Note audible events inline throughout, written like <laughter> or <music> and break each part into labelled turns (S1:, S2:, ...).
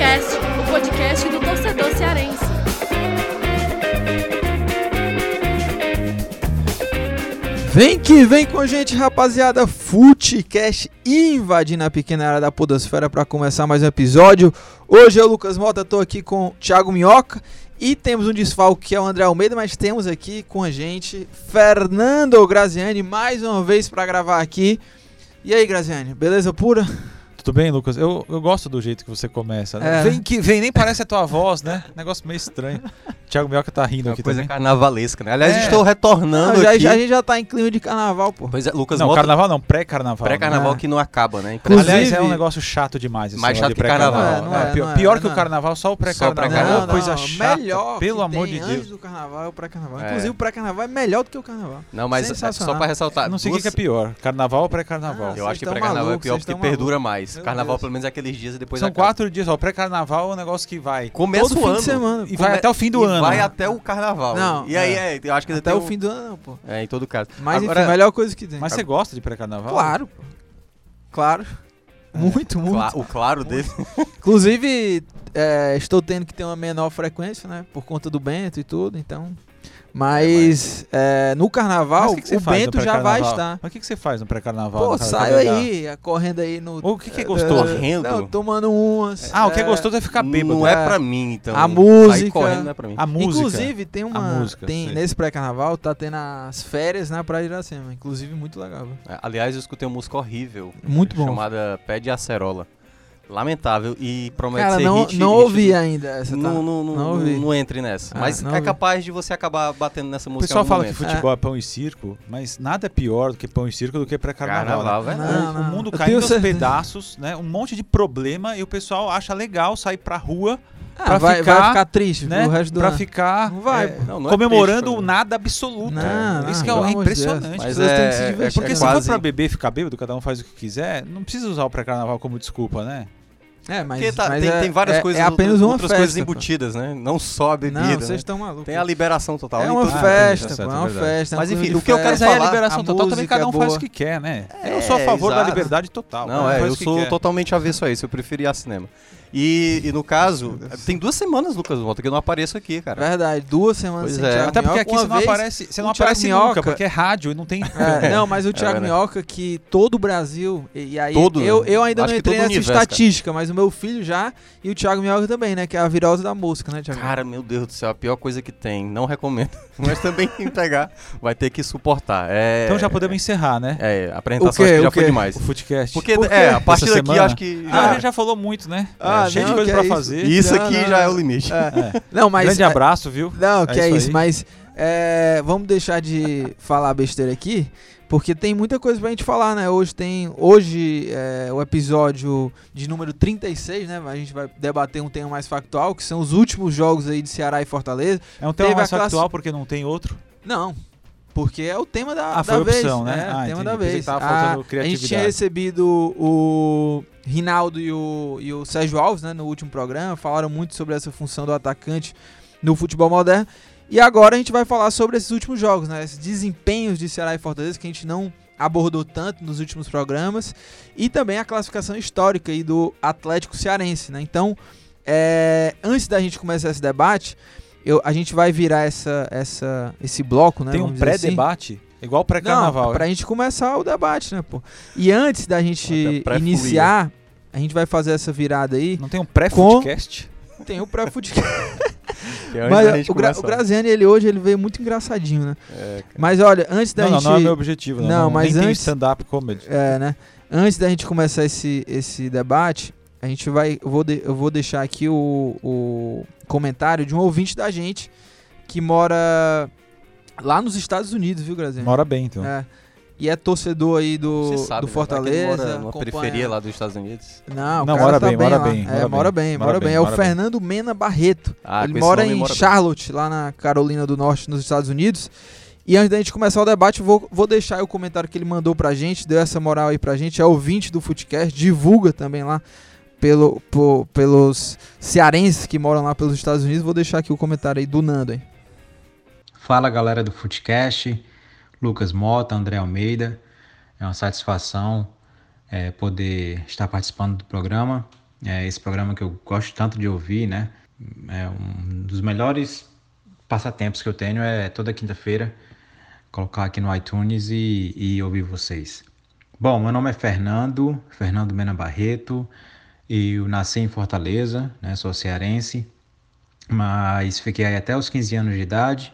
S1: Futecast, o podcast do torcedor cearense.
S2: Vem que vem com a gente, rapaziada. Futecast invadindo a pequena área da Podosfera para começar mais um episódio. Hoje eu, Lucas Mota, tô aqui com o Thiago Minhoca e temos um desfalque que é o André Almeida, mas temos aqui com a gente Fernando Graziani mais uma vez para gravar aqui. E aí, Graziani, beleza pura?
S3: Tudo bem, Lucas? Eu, eu gosto do jeito que você começa. Né?
S2: É.
S3: Vem que vem, nem parece a tua voz, né? Negócio meio estranho. Thiago Mioca tá rindo
S4: Uma
S3: aqui
S4: coisa
S3: também.
S4: carnavalesca, né? Aliás,
S3: É.
S4: estou retornando
S2: Não, já,
S4: aqui.
S2: já- a gente já tá em clima de carnaval, pô.
S4: Pois é, Lucas
S3: Não,
S4: Mota,
S3: carnaval não, pré-carnaval.
S4: pré-carnaval
S2: né?
S4: que não acaba, né?
S2: Inclusive-
S3: Aliás, é um negócio chato demais. esse
S4: Mais chato
S3: de
S4: que carnaval.
S2: Não é, não é,
S3: pior
S2: não é,
S3: pior
S2: não
S3: que
S2: é.
S3: o carnaval, só o pré-carnaval. É uma coisa
S2: não,
S3: chata,
S2: melhor
S3: pelo
S2: que
S3: amor
S2: tem
S3: de
S2: antes
S3: Deus.
S2: do carnaval é o pré-carnaval.
S4: É.
S2: Inclusive o pré-carnaval é melhor do que o carnaval.
S4: Não, mas é, só pra ressaltar.
S3: Não sei o que é pior, carnaval ou pré-carnaval.
S2: Ah,
S4: Eu acho que pré-carnaval é pior porque perdura
S2: malucos.
S4: Mais.
S2: Meu
S4: Carnaval,
S2: Deus.
S4: pelo menos, é aqueles dias e depois
S3: São
S4: acaba.
S3: quatro dias, ó. O pré-carnaval é um negócio que vai.
S4: Começa
S2: Todo
S4: o
S2: fim
S4: ano.
S2: de semana.
S3: E vai
S4: Come-
S3: até o fim do
S4: e
S3: ano.
S4: Vai até o carnaval.
S2: Não,
S4: E aí,
S3: é.
S4: é, eu acho que
S2: Até
S4: tem
S2: o fim do ano, pô.
S4: É, em todo caso.
S2: Mas
S4: Agora,
S2: enfim, a melhor coisa que tem.
S3: Mas você gosta de pré-carnaval?
S2: Claro, pô. Claro. Muito, muito.
S4: cla- o claro dele.
S2: Inclusive, é, estou tendo que ter uma menor frequência, né? Por conta do Bento e tudo, então. Mas é, no carnaval,
S3: o que, que você
S2: o Bento já vai estar.
S3: Mas o que, que você faz no pré-carnaval?
S2: Pô, saio aí, é, correndo aí no.
S3: O que que é gostoso?
S4: Correndo?
S2: Não, tomando umas.
S3: Ah, o que é
S2: é,
S3: gostoso é ficar bêbado.
S4: Não é
S2: É.
S4: pra mim, então.
S2: A música-
S4: correndo não é pra mim.
S3: A música.
S2: Inclusive, tem uma.
S3: música,
S2: tem,
S3: sei.
S2: nesse pré-carnaval, tá tendo as férias na Praia de Iracema. Inclusive, muito legal.
S4: É, Aliás, eu escutei uma música horrível.
S2: Muito bom.
S4: Chamada Pé de Acerola. Lamentável e promete
S2: Cara,
S4: ser
S2: não,
S4: hit.
S2: não
S4: hit
S2: ouvi
S4: do-
S2: ainda essa. tá?
S4: Não, não, não,
S2: Não ouvi.
S4: não, não entre nessa.
S2: Ah,
S4: Mas
S2: não
S4: é
S2: ouvi.
S4: capaz de você acabar batendo nessa
S3: O
S4: música.
S3: pessoal
S4: em algum
S3: fala que
S4: momento.
S3: futebol é pão e circo, mas nada é pior do que pão e circo do que pré-carnaval.
S4: Carnaval,
S3: né?
S4: verdade.
S2: Não,
S3: O
S2: não.
S3: mundo caindo
S2: tenho
S3: aos
S2: certeza.
S3: pedaços, né? Um monte de problema e o pessoal acha legal sair pra rua,
S2: Ah,
S3: pra
S2: vai,
S3: ficar,
S2: vai ficar triste
S3: né?
S2: o resto do
S3: pra
S2: ano.
S3: ficar
S2: Não vai,
S3: é.
S4: Não, não é
S3: comemorando
S4: triste,
S3: o nada absoluto.
S2: Não, não,
S3: Isso que é impressionante.
S4: Mas
S2: que
S4: é-.
S3: Porque
S4: é
S3: se
S4: quase-
S3: for pra beber e ficar bêbado, cada um faz o que quiser, não precisa usar o pré-carnaval como desculpa, né?
S2: É, mas,
S4: Porque tá-
S2: mas
S4: tem,
S2: é,
S4: tem várias
S2: é,
S4: coisas,
S2: é apenas uma
S4: outras
S2: festa.
S4: coisas
S2: pô.
S4: embutidas, né? Não só a bebida.
S2: Não,
S4: né?
S2: vocês estão malucos.
S4: Tem a liberação total.
S2: É uma.
S3: Ah,
S2: festa,
S3: tá certo,
S2: é
S3: é
S2: uma festa. é
S4: Mas, enfim, o que eu quero
S3: Mas aí a
S4: falar,
S3: liberação
S2: a
S3: total também
S2: música
S3: cada um
S2: é
S3: faz o que quer, né?
S4: É,
S3: eu sou a favor da liberdade total.
S4: Não, é, eu sou
S3: quer.
S4: totalmente avesso a isso. Eu prefiro ir a cinema. E, e no caso, tem duas semanas, Lucas Volta, que eu não apareço aqui, cara.
S2: Verdade, duas semanas
S4: Pois
S2: sem
S4: é.
S2: Thiago
S3: Até porque aqui você não
S2: vez-
S3: aparece, você não
S2: o Thiago
S3: aparece
S2: Minhoca-
S3: nunca, porque é rádio e não tem. <laughs>
S2: É, não, mas o Thiago
S4: verdade.
S2: Minhoca, que todo o Brasil, e, e aí
S4: Todo,
S2: eu, eu ainda não entrei nessa
S4: universo, cara.
S2: estatística, mas o meu filho já, e o Thiago Minhoca também, né, que é a virose da música, né, Thiago?
S4: Cara, meu Deus do céu, a pior coisa que tem. Não recomendo. <laughs> Mas também <laughs> quem pegar vai ter que suportar. É,
S3: Então já podemos encerrar, né?
S4: É, a apresentação
S2: O quê?
S4: acho que já foi demais.
S3: O Footcast.
S4: Porque,
S2: Por quê?
S4: é, a partir daqui
S3: semana?
S4: acho que.
S3: Ah, a gente já falou muito, né?
S2: Ah,
S3: É, cheio
S2: não,
S3: de coisa pra
S2: é isso.
S3: fazer.
S4: Isso
S2: Não,
S4: aqui
S2: não,
S4: já é o limite.
S3: É.
S2: Não, mas...
S3: Grande
S2: é-
S3: abraço, viu?
S2: Não, que
S3: É
S2: é,
S3: isso
S2: isso, mas é, vamos deixar de falar besteira aqui, porque tem muita coisa pra gente falar, né? Hoje tem. Hoje é o episódio de número 36, né? A gente vai debater um tema mais factual, que são os últimos jogos aí de Ceará e Fortaleza.
S3: É um tema
S2: Teve
S3: mais
S2: classe-
S3: factual porque não tem outro.
S2: Não. Porque é o tema da,
S3: Ah,
S2: da
S3: foi a
S2: vez.
S3: opção, né?
S2: É,
S3: Ah,
S2: tema
S3: entendi.
S2: da vez.
S3: tava
S2: Ah, a gente tinha recebido o Rinaldo e o, e o Sérgio Alves né, no último programa. Falaram muito sobre essa função do atacante no futebol moderno. E agora a gente vai falar sobre esses últimos jogos, né? Esses desempenhos de Ceará e Fortaleza que a gente não abordou tanto nos últimos programas. E também a classificação histórica aí do Atlético Cearense, né? Então, é, antes da gente começar esse debate, eu, a gente vai virar essa, essa, esse bloco, né?
S3: Tem um
S2: assim.
S3: pré-debate, igual
S2: Não,
S3: pré-carnaval.
S2: pra gente começar o debate, né, pô? E antes da gente iniciar, a gente vai fazer essa virada aí.
S3: Não tem um pré-footcast?
S2: Tem o pré-futebol. <laughs>
S4: Que é
S2: Mas o, Gra o. Graziani, ele hoje, ele veio muito engraçadinho, né?
S4: É.
S2: Mas olha, antes da
S3: Não, não,
S2: gente...
S3: não é meu objetivo. Não,
S2: Não,
S3: não,
S2: mas
S3: nem
S2: antes-
S3: stand-up comedy.
S2: É, né? Antes da gente começar esse, esse debate, a gente vai. Eu vou, de- eu vou deixar aqui o, o comentário de um ouvinte da gente que mora lá nos Estados Unidos, viu, Graziani?
S3: Mora bem, então.
S2: É. E é torcedor aí do,
S4: Você sabe,
S2: do
S4: né?
S2: Fortaleza.
S4: Ele mora numa
S2: acompanha-
S4: periferia lá dos Estados Unidos.
S2: Não, o
S3: Não,
S2: cara
S3: mora
S2: tá
S3: bem, mora
S2: lá.
S3: bem,
S2: É,
S3: mora
S2: mora
S3: bem,
S2: bem,
S3: mora
S2: mora bem.
S3: bem,
S2: É o
S3: mora bem.
S2: Fernando Mena Barreto.
S4: Ah,
S2: Ele mora
S4: nome
S2: em
S4: mora bem.
S2: Charlotte, lá na Carolina do Norte, nos Estados Unidos. E antes da gente começar o debate, vou, vou deixar aí o comentário que ele mandou pra gente, deu essa moral aí pra gente. É ouvinte do Footcast, divulga também lá pelo, po- pelos cearenses que moram lá pelos Estados Unidos. Vou deixar aqui o comentário aí do Nando aí.
S5: Fala galera do Footcast, Lucas Mota, André Almeida. É uma satisfação é, poder estar participando do programa. É esse programa que eu gosto tanto de ouvir, né? É um dos melhores passatempos que eu tenho é toda quinta-feira colocar aqui no iTunes e, e ouvir vocês. Bom, meu nome é Fernando, Fernando Mena Barreto, eu nasci em Fortaleza, né? Sou cearense, mas fiquei aí até os 15 anos de idade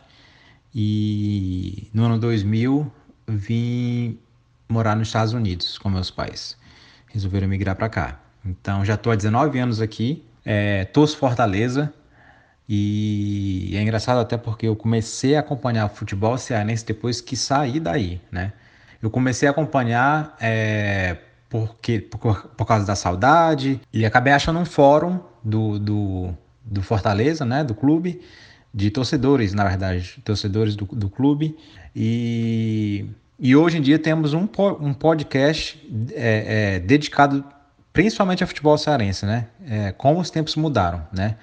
S5: e no ano 2000 vim morar nos Estados Unidos com meus pais. Resolveram migrar para cá. Então já estou há 19 anos aqui, é, torço Fortaleza e é engraçado até porque eu comecei a acompanhar futebol cearense depois que saí daí, né? Eu comecei a acompanhar é, porque, por, por causa da saudade e acabei achando um fórum do, do, do Fortaleza, né? Do clube, de torcedores, na verdade, torcedores do, do clube e e hoje em dia temos um, um podcast é, é, dedicado principalmente ao futebol cearense, né? É, como os tempos mudaram, né?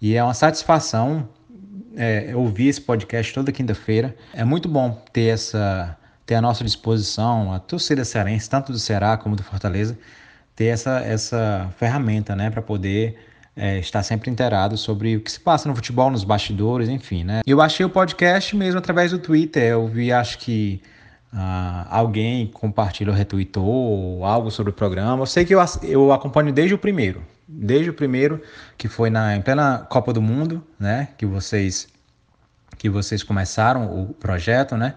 S5: E é uma satisfação é, ouvir esse podcast toda quinta-feira. É muito bom ter essa ter à nossa disposição a torcida cearense, tanto do Ceará como do Fortaleza, ter essa, essa ferramenta, né, para poder é, estar sempre inteirado sobre o que se passa no futebol, nos bastidores, enfim, né? Eu achei o podcast mesmo através do Twitter. Eu vi, acho que Uh, alguém compartilhou, retweetou algo sobre o programa. Eu sei que eu, eu acompanho desde o primeiro, desde o primeiro que foi na em plena Copa do Mundo, né? Que vocês que vocês começaram o projeto, né?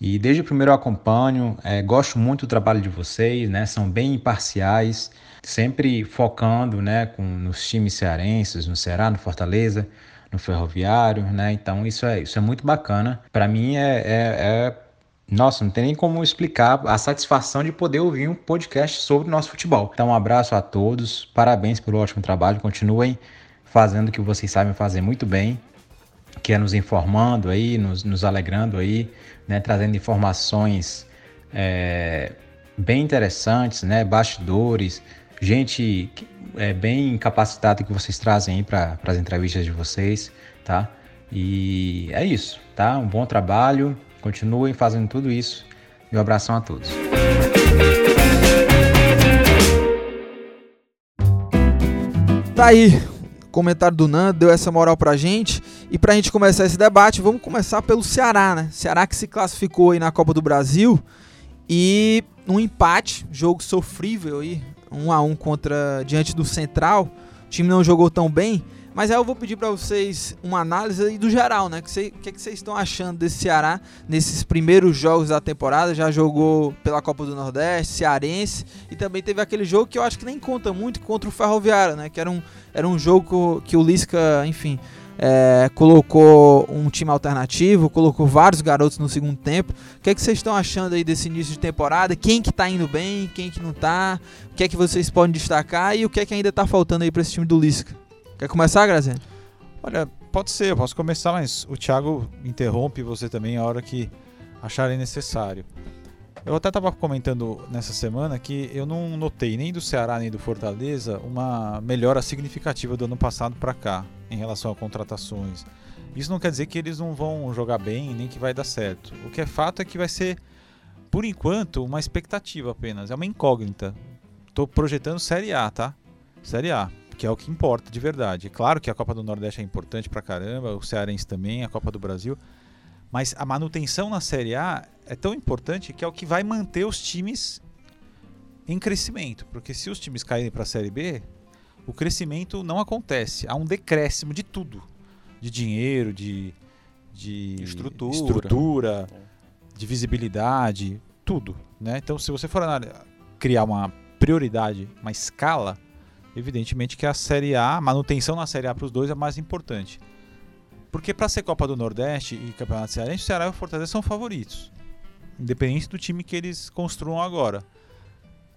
S5: E desde o primeiro eu acompanho, é, gosto muito do trabalho de vocês, né? São bem imparciais, sempre focando, né? Com nos times cearenses, no Ceará, no Fortaleza, no Ferroviário, né? Então isso é isso é muito bacana. Para mim é, é, é nossa, não tem nem como explicar a satisfação de poder ouvir um podcast sobre o nosso futebol. Então, um abraço a todos, parabéns pelo ótimo trabalho, continuem fazendo o que vocês sabem fazer muito bem, que é nos informando aí, nos, nos alegrando aí, né, trazendo informações é, bem interessantes, né, bastidores, gente é, bem capacitada que vocês trazem aí para as entrevistas de vocês, tá? E é isso, tá? Um bom trabalho. Continuem fazendo tudo isso e um abração a todos.
S2: Tá aí, comentário do Nando, deu essa moral pra gente. E pra gente começar esse debate, vamos começar pelo Ceará, né? Ceará que se classificou aí na Copa do Brasil e um empate, jogo sofrível aí, um a um contra diante do Central. O time não jogou tão bem, mas aí eu vou pedir para vocês uma análise aí do geral, né? O que, que, que vocês estão achando desse Ceará nesses primeiros jogos da temporada? Já jogou pela Copa do Nordeste, Cearense, e também teve aquele jogo que eu acho que nem conta muito contra o Ferroviário, né? Que era um, era um jogo que o Lisca, enfim, é, colocou um time alternativo, colocou vários garotos no segundo tempo. O que, é que vocês estão achando aí desse início de temporada? Quem que tá indo bem, quem que não tá? O que é que vocês podem destacar e o que é que ainda tá faltando aí para esse time do Lisca? Quer começar, Graziano?
S3: Olha, pode ser, eu posso começar, mas o Thiago interrompe você também a hora que acharem necessário. Eu até estava comentando nessa semana que eu não notei nem do Ceará nem do Fortaleza uma melhora significativa do ano passado para cá em relação a contratações. Isso não quer dizer que eles não vão jogar bem nem que vai dar certo. O que é fato é que vai ser, por enquanto, uma expectativa apenas. É uma incógnita. Estou projetando Série A, tá? Série A que é o que importa de verdade. Claro que a Copa do Nordeste é importante pra caramba, o Cearense também, a Copa do Brasil, mas a manutenção na Série A é tão importante que é o que vai manter os times em crescimento, porque se os times caírem para a Série B, o crescimento não acontece, há um decréscimo de tudo, de dinheiro, de, de
S4: estrutura,
S3: estrutura de visibilidade, tudo, né? Então, se você for criar uma prioridade, uma escala, evidentemente que a Série A, a manutenção na Série A para os dois é mais importante. Porque para ser Copa do Nordeste e Campeonato Cearense, o Ceará e o Fortaleza são favoritos. Independente do time que eles construam agora.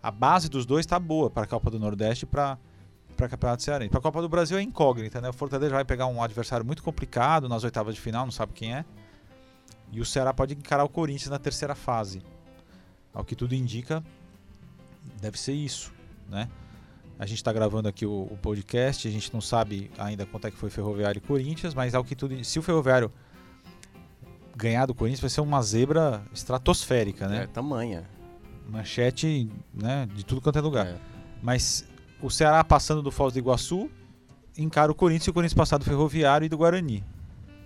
S3: A base dos dois está boa para a Copa do Nordeste e para para Campeonato Cearense. Para a Copa do Brasil é incógnita, né? O Fortaleza vai pegar um adversário muito complicado nas oitavas de final, não sabe quem é. E o Ceará pode encarar o Corinthians na terceira fase. Ao que tudo indica, deve ser isso, né? A gente está gravando aqui o, o, podcast, a gente não sabe ainda quanto é que foi Ferroviário e Corinthians, mas ao que tudo. Se o Ferroviário ganhar do Corinthians, vai ser uma zebra estratosférica, né?
S4: É, tamanha.
S3: Manchete né, de tudo quanto é lugar. É. Mas o Ceará passando do Foz do Iguaçu encara o Corinthians e o Corinthians passar do Ferroviário e do Guarani,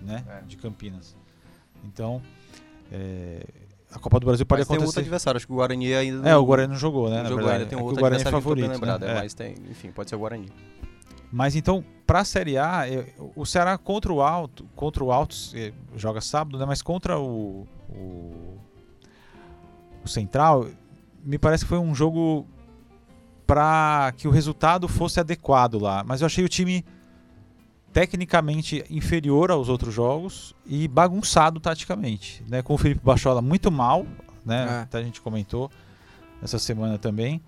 S3: né?
S4: É.
S3: De Campinas. Então, é, a Copa do Brasil pode
S4: Mas tem outro
S3: acontecer.
S4: adversário, acho que o Guarani ainda
S3: É, o Guarani não jogou, né?
S4: não jogou
S3: verdade.
S4: ainda, tem
S3: É
S4: outro
S3: o Guarani é
S4: adversário
S3: favorito.
S4: lembrado,
S3: né?
S4: é,
S3: É.
S4: mas tem, enfim, pode ser o Guarani.
S3: Mas então, para a Série A, eu- o Ceará contra o Alto, contra o Altos, eh, joga sábado, né? Mas contra o, o, o Central, me parece que foi um jogo para que o resultado fosse adequado lá. Mas eu achei o time tecnicamente inferior aos outros jogos e bagunçado taticamente, né? Com o Felipe Bachola muito mal, né?
S2: É.
S3: Até a gente comentou essa semana também,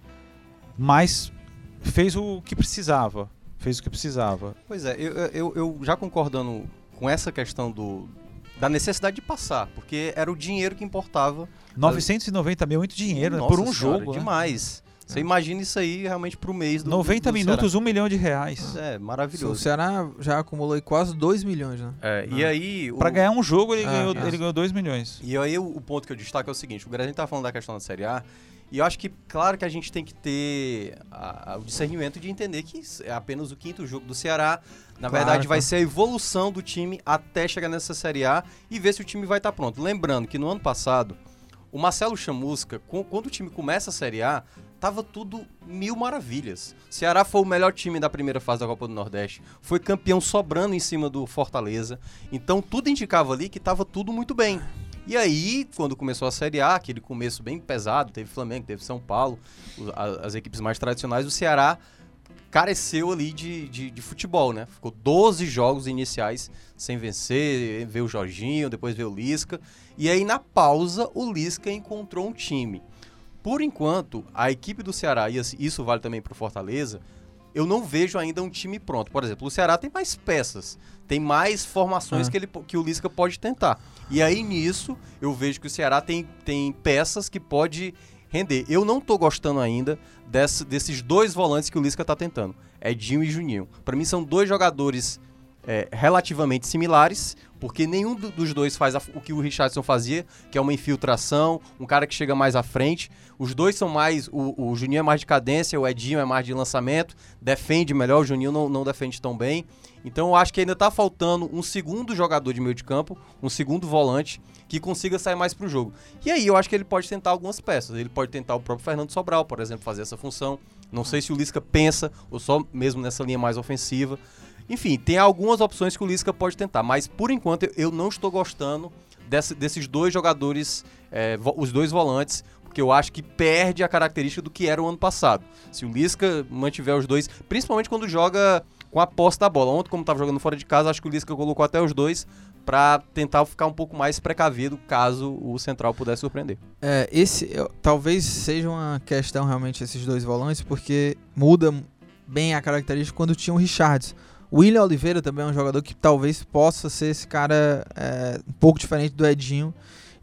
S3: mas fez o que precisava, fez o que precisava.
S4: Pois é, eu, eu, eu já concordando com essa questão do, da necessidade de passar, porque era o dinheiro que importava.
S3: 990 mil é muito dinheiro, né?
S4: Nossa
S3: por um
S4: Senhora,
S3: jogo, né?
S4: Você imagina isso aí realmente pro mês do
S3: 90
S4: do
S3: minutos, um milhão de reais.
S4: Ceará. É,
S2: O
S4: maravilhoso.
S2: Ceará já acumulou aí quase 2 milhões, né?
S4: É, e
S2: Ah.
S4: aí... o-
S3: Para ganhar um jogo, ele,
S2: Ah,
S3: ganhou,
S2: isso.
S3: ele ganhou 2 milhões.
S4: E aí o, o ponto que eu destaco é o seguinte, o Brasil tá falando da questão da Série A, e eu acho que, claro que a gente tem que ter a- a- o discernimento de entender que é apenas o quinto jogo do Ceará. Na
S2: Claro,
S4: verdade, vai
S2: claro.
S4: ser a evolução do time até chegar nessa Série A e ver se o time vai estar pronto. Lembrando que no ano passado, o Marcelo Chamusca, com- quando o time começa a Série A, tava tudo mil maravilhas. Ceará foi o melhor time da primeira fase da Copa do Nordeste, foi campeão sobrando em cima do Fortaleza. Então tudo indicava ali que tava tudo muito bem. E aí, quando começou a Série A, aquele começo bem pesado, teve Flamengo, teve São Paulo, as equipes mais tradicionais, o Ceará careceu ali de, de, de futebol, né? Ficou 12 jogos iniciais sem vencer, veio o Jorginho, depois veio o Lisca. E aí, na pausa, o Lisca encontrou um time. Por enquanto, a equipe do Ceará, e assim, isso vale também para o Fortaleza, eu não vejo ainda um time pronto. Por exemplo, o Ceará tem mais peças, tem mais formações
S2: Ah.
S4: que, ele, que o Lisca pode tentar. E aí, nisso, eu vejo que o Ceará tem, tem peças que pode render. Eu não tô gostando ainda desse- desses dois volantes que o Lisca tá tentando, Edinho e Juninho. Para mim, são dois jogadores é, relativamente similares, porque nenhum do- dos dois faz o que o Richardson fazia, que é uma infiltração, um cara que chega mais à frente. Os dois são mais. O, o Juninho é mais de cadência, o Edinho é mais de lançamento, defende melhor, o Juninho não, não defende tão bem. Então eu acho que ainda tá faltando um segundo jogador de meio de campo, um segundo volante, que consiga sair mais pro jogo. E aí eu acho que ele pode tentar algumas peças. Ele pode tentar o próprio Fernando Sobral, por exemplo, fazer essa função. Não sei se o Lisca pensa, ou só mesmo nessa linha mais ofensiva. Enfim, tem algumas opções que o Lisca pode tentar, mas por enquanto eu- não estou gostando desse- desses dois jogadores, é, os dois volantes, porque eu acho que perde a característica do que era o ano passado. Se o Lisca mantiver os dois, principalmente quando joga com a posse da bola. Ontem, como estava jogando fora de casa, acho que o Lisca colocou até os dois para tentar ficar um pouco mais precavido caso o Central pudesse surpreender.
S2: É, esse eu- talvez seja uma questão realmente esses dois volantes, porque muda bem a característica quando tinha o Richards. O William Oliveira também é um jogador que talvez possa ser esse cara é, um pouco diferente do Edinho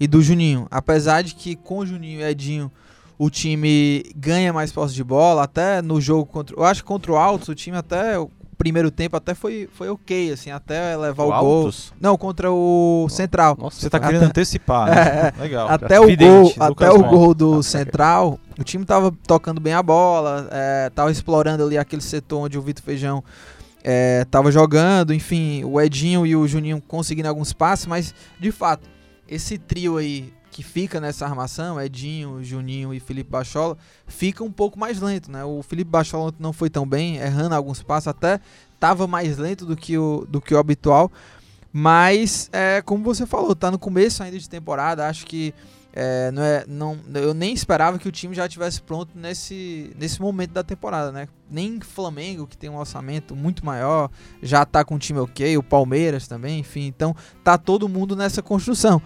S2: e do Juninho. Apesar de que com o Juninho e Edinho o time ganha mais posse de bola, até no jogo contra. Eu acho que contra o Altos o time até. O primeiro tempo até foi, foi ok, assim, até levar o, gol.
S4: Altos?
S2: Não, contra o Central.
S4: Nossa,
S3: Você tá
S2: Até-
S3: querendo antecipar, né? Legal.
S2: Até o
S3: Vidente,
S2: gol, até o gol do Central, o time tava tocando bem a bola, é, tava explorando ali aquele setor onde o Vitor Feijão é, tava jogando, enfim, o Edinho e o Juninho conseguindo alguns passes, mas de fato, esse trio aí que fica nessa armação, Edinho, Juninho e Felipe Bachola, fica um pouco mais lento, né? O Felipe Bachola não foi tão bem, errando alguns passos, até tava mais lento do que o, do que o habitual, mas, é, como você falou, tá no começo ainda de temporada. Acho que é, não é, não, eu nem esperava que o time já estivesse pronto nesse, nesse momento da temporada, né? Nem Flamengo, que tem um orçamento muito maior, já tá com o time ok, o Palmeiras também, enfim. Então, tá todo mundo nessa construção.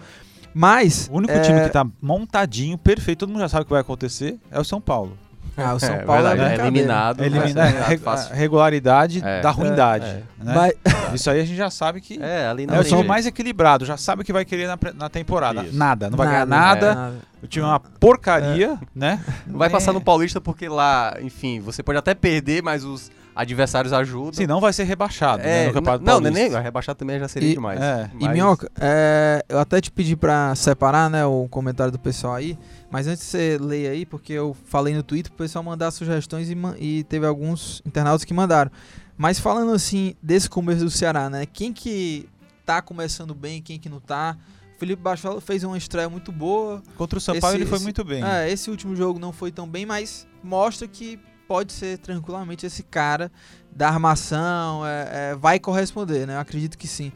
S2: Mas.
S3: O único
S2: é,
S3: time que tá montadinho, perfeito, todo mundo já sabe o que vai acontecer, é o São Paulo.
S2: Ah, o São
S4: É
S2: Paulo
S4: verdade,
S2: é
S4: é eliminado.
S3: Elimina
S4: é,
S3: a reg-
S4: fácil.
S3: a regularidade
S4: É.
S3: da ruindade.
S4: É,
S3: né?
S2: Mas-
S3: Isso aí a gente já sabe que <laughs>
S4: É, ali não
S3: é o time mais equilibrado, já sabe o que vai querer na, na temporada.
S4: Isso.
S3: Nada, não vai ganhar
S2: Nada,
S3: nada. O time é uma porcaria, né?
S4: Vai
S2: É.
S4: passar no Paulista porque lá, enfim, você pode até perder, mas os, adversários ajudam.
S3: Se não vai ser rebaixado né,
S4: é,
S3: no Campeonato
S4: não, não,
S3: Paulista.
S4: nem rebaixar também já seria
S2: E-
S4: demais.
S3: é.
S2: E
S4: Mas-
S2: Minhoca, é, eu até te pedi pra separar, né, o comentário do pessoal aí, mas antes de você ler aí, porque eu falei no Twitter pro pessoal mandar sugestões e, e teve alguns internautas que mandaram. Mas falando assim, desse começo do Ceará, né, quem que tá começando bem, quem que não tá? O Felipe Baixola fez uma estreia muito boa.
S3: Contra o Sampaio
S2: Esse-
S3: ele foi
S2: esse-
S3: muito bem.
S2: É, esse último jogo não foi tão bem, mas mostra que pode ser tranquilamente esse cara da armação, é, é, vai corresponder, né? Eu acredito que sim.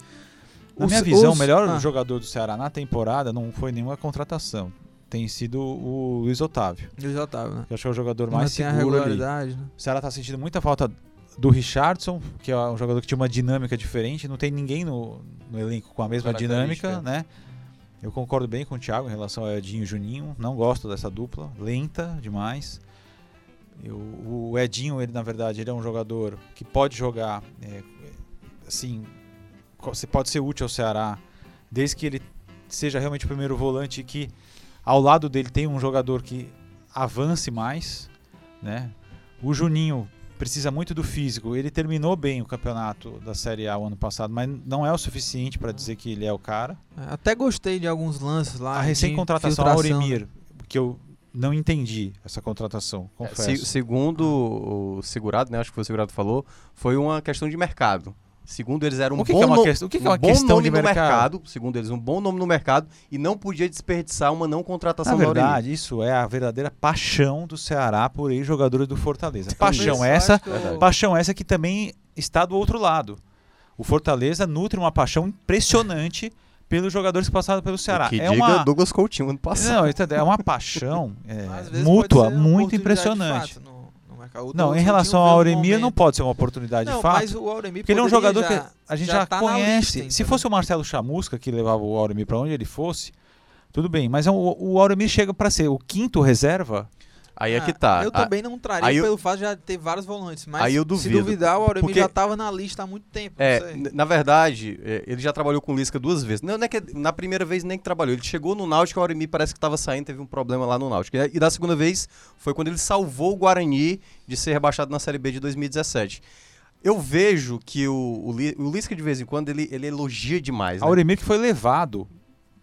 S3: Na
S2: Os-
S3: minha visão,
S2: os-
S3: o melhor
S2: ah.
S3: jogador do Ceará na temporada não foi nenhuma contratação. Tem sido o Luiz Otávio.
S2: Luiz Otávio, né?
S3: Que eu acho que é o jogador
S2: Não
S3: mais
S2: tem a
S3: seguro ali.
S2: regularidade, né?
S3: O Ceará tá sentindo muita falta do Richardson, que é um jogador que tinha uma dinâmica diferente. Não tem ninguém no, no elenco com a mesma dinâmica, né? Eu concordo bem com o Thiago em relação ao Edinho e Juninho. Não gosto dessa dupla, lenta demais. Eu- o Edinho, ele na verdade, ele é um jogador que pode jogar, é, assim, você pode ser útil ao Ceará, desde que ele seja realmente o primeiro volante e que ao lado dele tem um jogador que avance mais, né? O Juninho precisa muito do físico. Ele terminou bem o campeonato da Série A o ano passado, mas não é o suficiente para dizer que ele é o cara.
S2: É, Até gostei de alguns lances lá.
S3: A recém-contratação Aurimir, que eu não entendi essa contratação,
S4: É,
S3: confesso.
S4: se- segundo o segurado, né, acho que foi o segurado que falou, foi uma questão de mercado. Segundo eles, era um
S3: O que
S4: bom,
S3: que é uma
S4: no-
S3: questão- o que que é
S4: um
S3: uma
S4: bom
S3: questão
S4: nome
S3: de
S4: no
S3: mercado?
S4: Segundo eles, um bom nome no mercado e não podia desperdiçar uma não contratação
S3: Na verdade, isso é a verdadeira paixão do Ceará por ex-jogadores do Fortaleza. Paixão essa,
S4: Verdade.
S3: paixão essa que também está do outro lado. O Fortaleza nutre uma paixão impressionante pelos jogadores que passaram pelo Ceará.
S4: O que
S3: é
S4: diga
S3: uma
S4: Douglas Coutinho ano passado.
S3: Não, entendeu? é uma paixão <laughs> é, mútua, muito impressionante.
S2: fato no- no. O
S3: Não, em relação ao Auremir não pode ser uma oportunidade
S2: Não,
S3: de fato.
S2: mas o Auremir
S3: Porque ele é um jogador
S2: já-
S3: que a gente
S2: já
S3: já,
S2: tá
S3: conhece.
S2: lista,
S3: Se fosse o Marcelo Chamusca que levava o Auremir para onde ele fosse, tudo bem. Mas é um- o Auremir chega para ser o quinto reserva.
S4: Aí é
S2: Ah,
S4: que tá.
S2: Eu também não traria
S4: aí eu-
S2: pelo fato de já ter vários volantes. Mas
S4: Aí eu
S2: se
S4: duvido,
S2: duvidar, o Auremir
S4: porque-
S2: já tava na lista há muito tempo.
S4: É, na verdade, é, ele já trabalhou com o Lisca duas vezes. Não, não é que na primeira vez nem que trabalhou. Ele chegou no Náutico, o Auremi parece que estava saindo, teve um problema lá no Náutico. E, da segunda vez foi quando ele salvou o Guarani de ser rebaixado na Série B de 2017. Eu vejo que o, o, o Lisca, de vez em quando, ele, ele elogia demais. né?
S3: Auremir que foi levado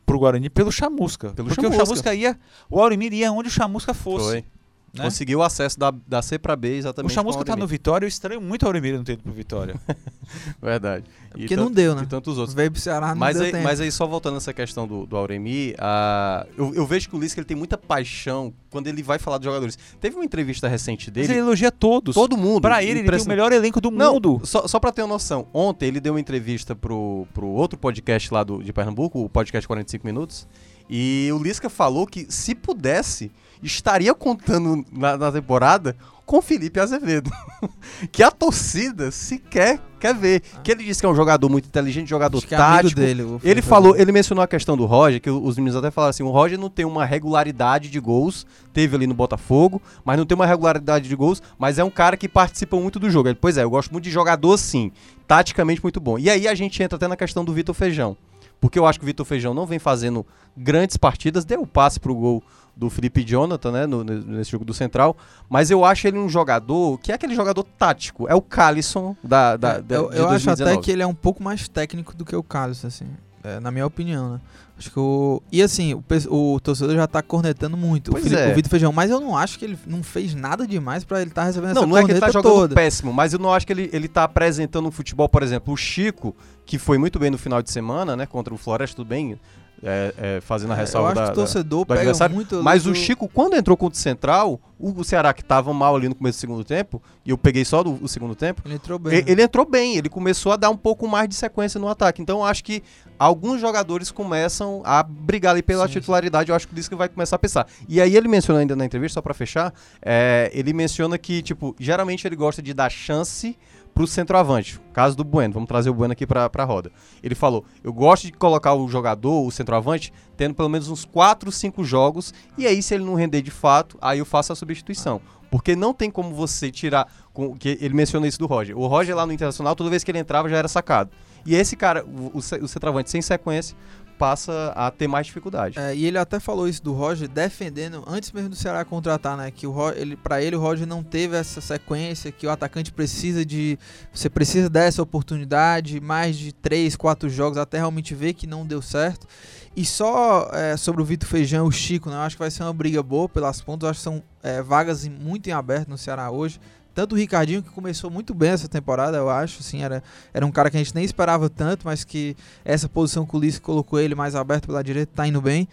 S3: pro Guarani pelo Chamusca.
S4: Pelo
S3: porque
S4: Chamusca.
S3: o Chamusca ia. O Auremir ia onde o Chamusca fosse.
S4: Foi.
S3: Né?
S4: Conseguiu o acesso da, da C pra B
S3: O
S4: exatamente.
S3: Chamusca
S4: com
S3: tá no. Vitória, eu estranho muito o Auremir não ter ido pro Vitória. <laughs>
S4: Verdade.
S2: É porque não deu, né?
S4: E tantos outros.
S2: Veio pro Ceará, não
S4: Mas
S2: deu
S4: aí,
S2: tempo.
S4: mas aí, só voltando nessa questão do, do Auremi, ah, eu, eu vejo que o Lisca ele tem muita paixão quando ele vai falar dos jogadores. Teve uma entrevista recente
S3: Mas
S4: dele,
S3: ele elogia todos.
S4: todo mundo.
S3: Pra ele, ele tem o melhor elenco do
S4: Não,
S3: mundo.
S4: Só, só pra ter uma noção, ontem ele deu uma entrevista pro, pro outro podcast lá do, de Pernambuco, o podcast 45 Minutos, e o Lisca falou que se pudesse, estaria contando na, na temporada com Felipe Azevedo. <laughs> que a torcida sequer quer ver. Que ele disse que é um jogador muito inteligente, jogador
S2: Acho é
S4: tático.
S2: dele. o
S4: Ele falou, ele mencionou a questão do Roger, que os meninos até falaram assim, o Roger não tem uma regularidade de gols, teve ali no Botafogo, mas não tem uma regularidade de gols, mas é um cara que participa muito do jogo. Ele, pois é, eu gosto muito de jogador sim, taticamente muito bom. E aí a gente entra até na questão do Vitor Feijão, porque eu acho que o Vitor Feijão não vem fazendo grandes partidas, deu o passe pro gol do Felipe Jonathan, né, no- nesse jogo do Central, mas eu acho ele um jogador que é aquele jogador tático, é o Calisson da, da,
S2: É,
S4: da-
S2: eu eu acho
S4: 2019.
S2: até que ele é um pouco mais técnico do que o Carlos, assim. é, na minha opinião, né? Acho que o. E assim, o, o torcedor já tá cornetando muito
S4: Pois
S2: o, Felipe,
S4: é.
S2: o Vitor Feijão, mas eu não acho que ele não fez nada demais pra ele estar recebendo
S4: Não,
S2: essa
S4: não é que ele tá
S2: corneta
S4: jogando
S2: toda.
S4: péssimo, mas eu não acho que ele, ele tá apresentando um futebol, por exemplo, o Chico, que foi muito bem no final de semana, né, contra o Floresta, tudo bem, é, é, fazendo a
S2: É, eu
S4: ressalva da,
S2: torcedor
S4: do
S2: pega
S4: adversário,
S2: muito.
S4: Mas
S2: do-
S4: o Chico, quando entrou contra o Central, o, Ceará que tava mal ali no começo do segundo tempo, e eu peguei só do, o segundo tempo,
S2: Ele entrou bem.
S4: e- ele entrou bem, ele começou a dar um pouco mais de sequência no ataque. Então eu acho que alguns jogadores começam a brigar ali pela
S2: Sim, sim.
S4: titularidade. Eu acho que isso que vai começar a pensar. E aí ele menciona ainda na entrevista, só pra fechar, é, ele menciona que, tipo, geralmente ele gosta de dar chance pro centroavante. Caso do Bueno, vamos trazer o Bueno aqui pra, pra roda. Ele falou: Eu gosto de colocar o jogador, o centroavante, tendo pelo menos uns 4, 5 jogos. E aí, se ele não render de fato, aí eu faço a substituição. Porque não tem como você tirar. Com, que ele menciona isso do Roger. O Roger lá no Internacional, toda vez que ele entrava, já era sacado. E esse cara, o, o, o centroavante sem sequência, passa a ter mais dificuldade.
S2: É, e ele até falou isso do Roger defendendo antes mesmo do Ceará contratar, né? Que o Ro- ele, para ele o Roger não teve essa sequência que o atacante precisa de, você precisa dessa oportunidade, mais de três, quatro jogos até realmente ver que não deu certo. E só é, sobre o Vitor Feijão o Chico, né? Eu acho que vai ser uma briga boa pelas pontas. Eu acho que são é, vagas muito em aberto no Ceará hoje. Tanto o Ricardinho, que começou muito bem essa temporada, eu acho. Assim, era, era um cara que a gente nem esperava tanto, mas que essa posição que o Ulisses colocou ele mais aberto pela direita, tá indo bem.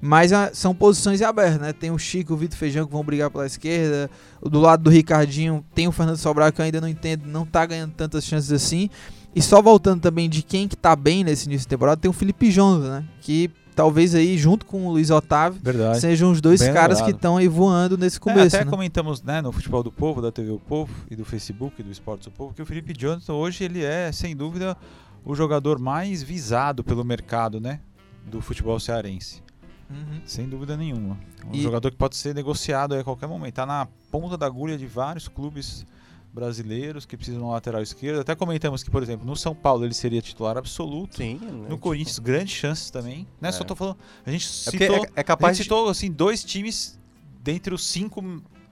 S2: Mas ah, são posições em aberto, né? Tem o Chico e o Vitor Feijão que vão brigar pela esquerda. Do lado do Ricardinho tem o Fernando Sobral que eu ainda não entendo, não tá ganhando tantas chances assim. E só voltando também de quem que tá bem nesse início de temporada, tem o Felipe Jones, né? Que talvez aí, junto com o Luiz Otávio,
S3: Verdade.
S2: sejam os dois
S3: Bem
S2: caras que
S3: lembrado.
S2: estão aí voando nesse
S3: É,
S2: começo,
S3: até
S2: né?
S3: comentamos né, no Futebol do Povo, da TV O Povo e do Facebook, do Esportes do Povo, que o Felipe Johnson hoje ele é, sem dúvida, o jogador mais visado pelo mercado né, do futebol cearense.
S2: Uhum.
S3: Sem dúvida nenhuma. Um
S2: E-
S3: jogador que pode ser negociado aí a qualquer momento. Está na ponta da agulha de vários clubes brasileiros que precisam de um lateral esquerdo. Até comentamos que, por exemplo, no São Paulo ele seria titular absoluto.
S4: Sim. né?
S3: No Corinthians, grandes chances também. Né? Só
S4: É.
S3: tô falando. A gente
S4: É,
S3: citou,
S4: é, é capaz
S3: a gente
S4: de...
S3: citou assim, dois times dentre os cinco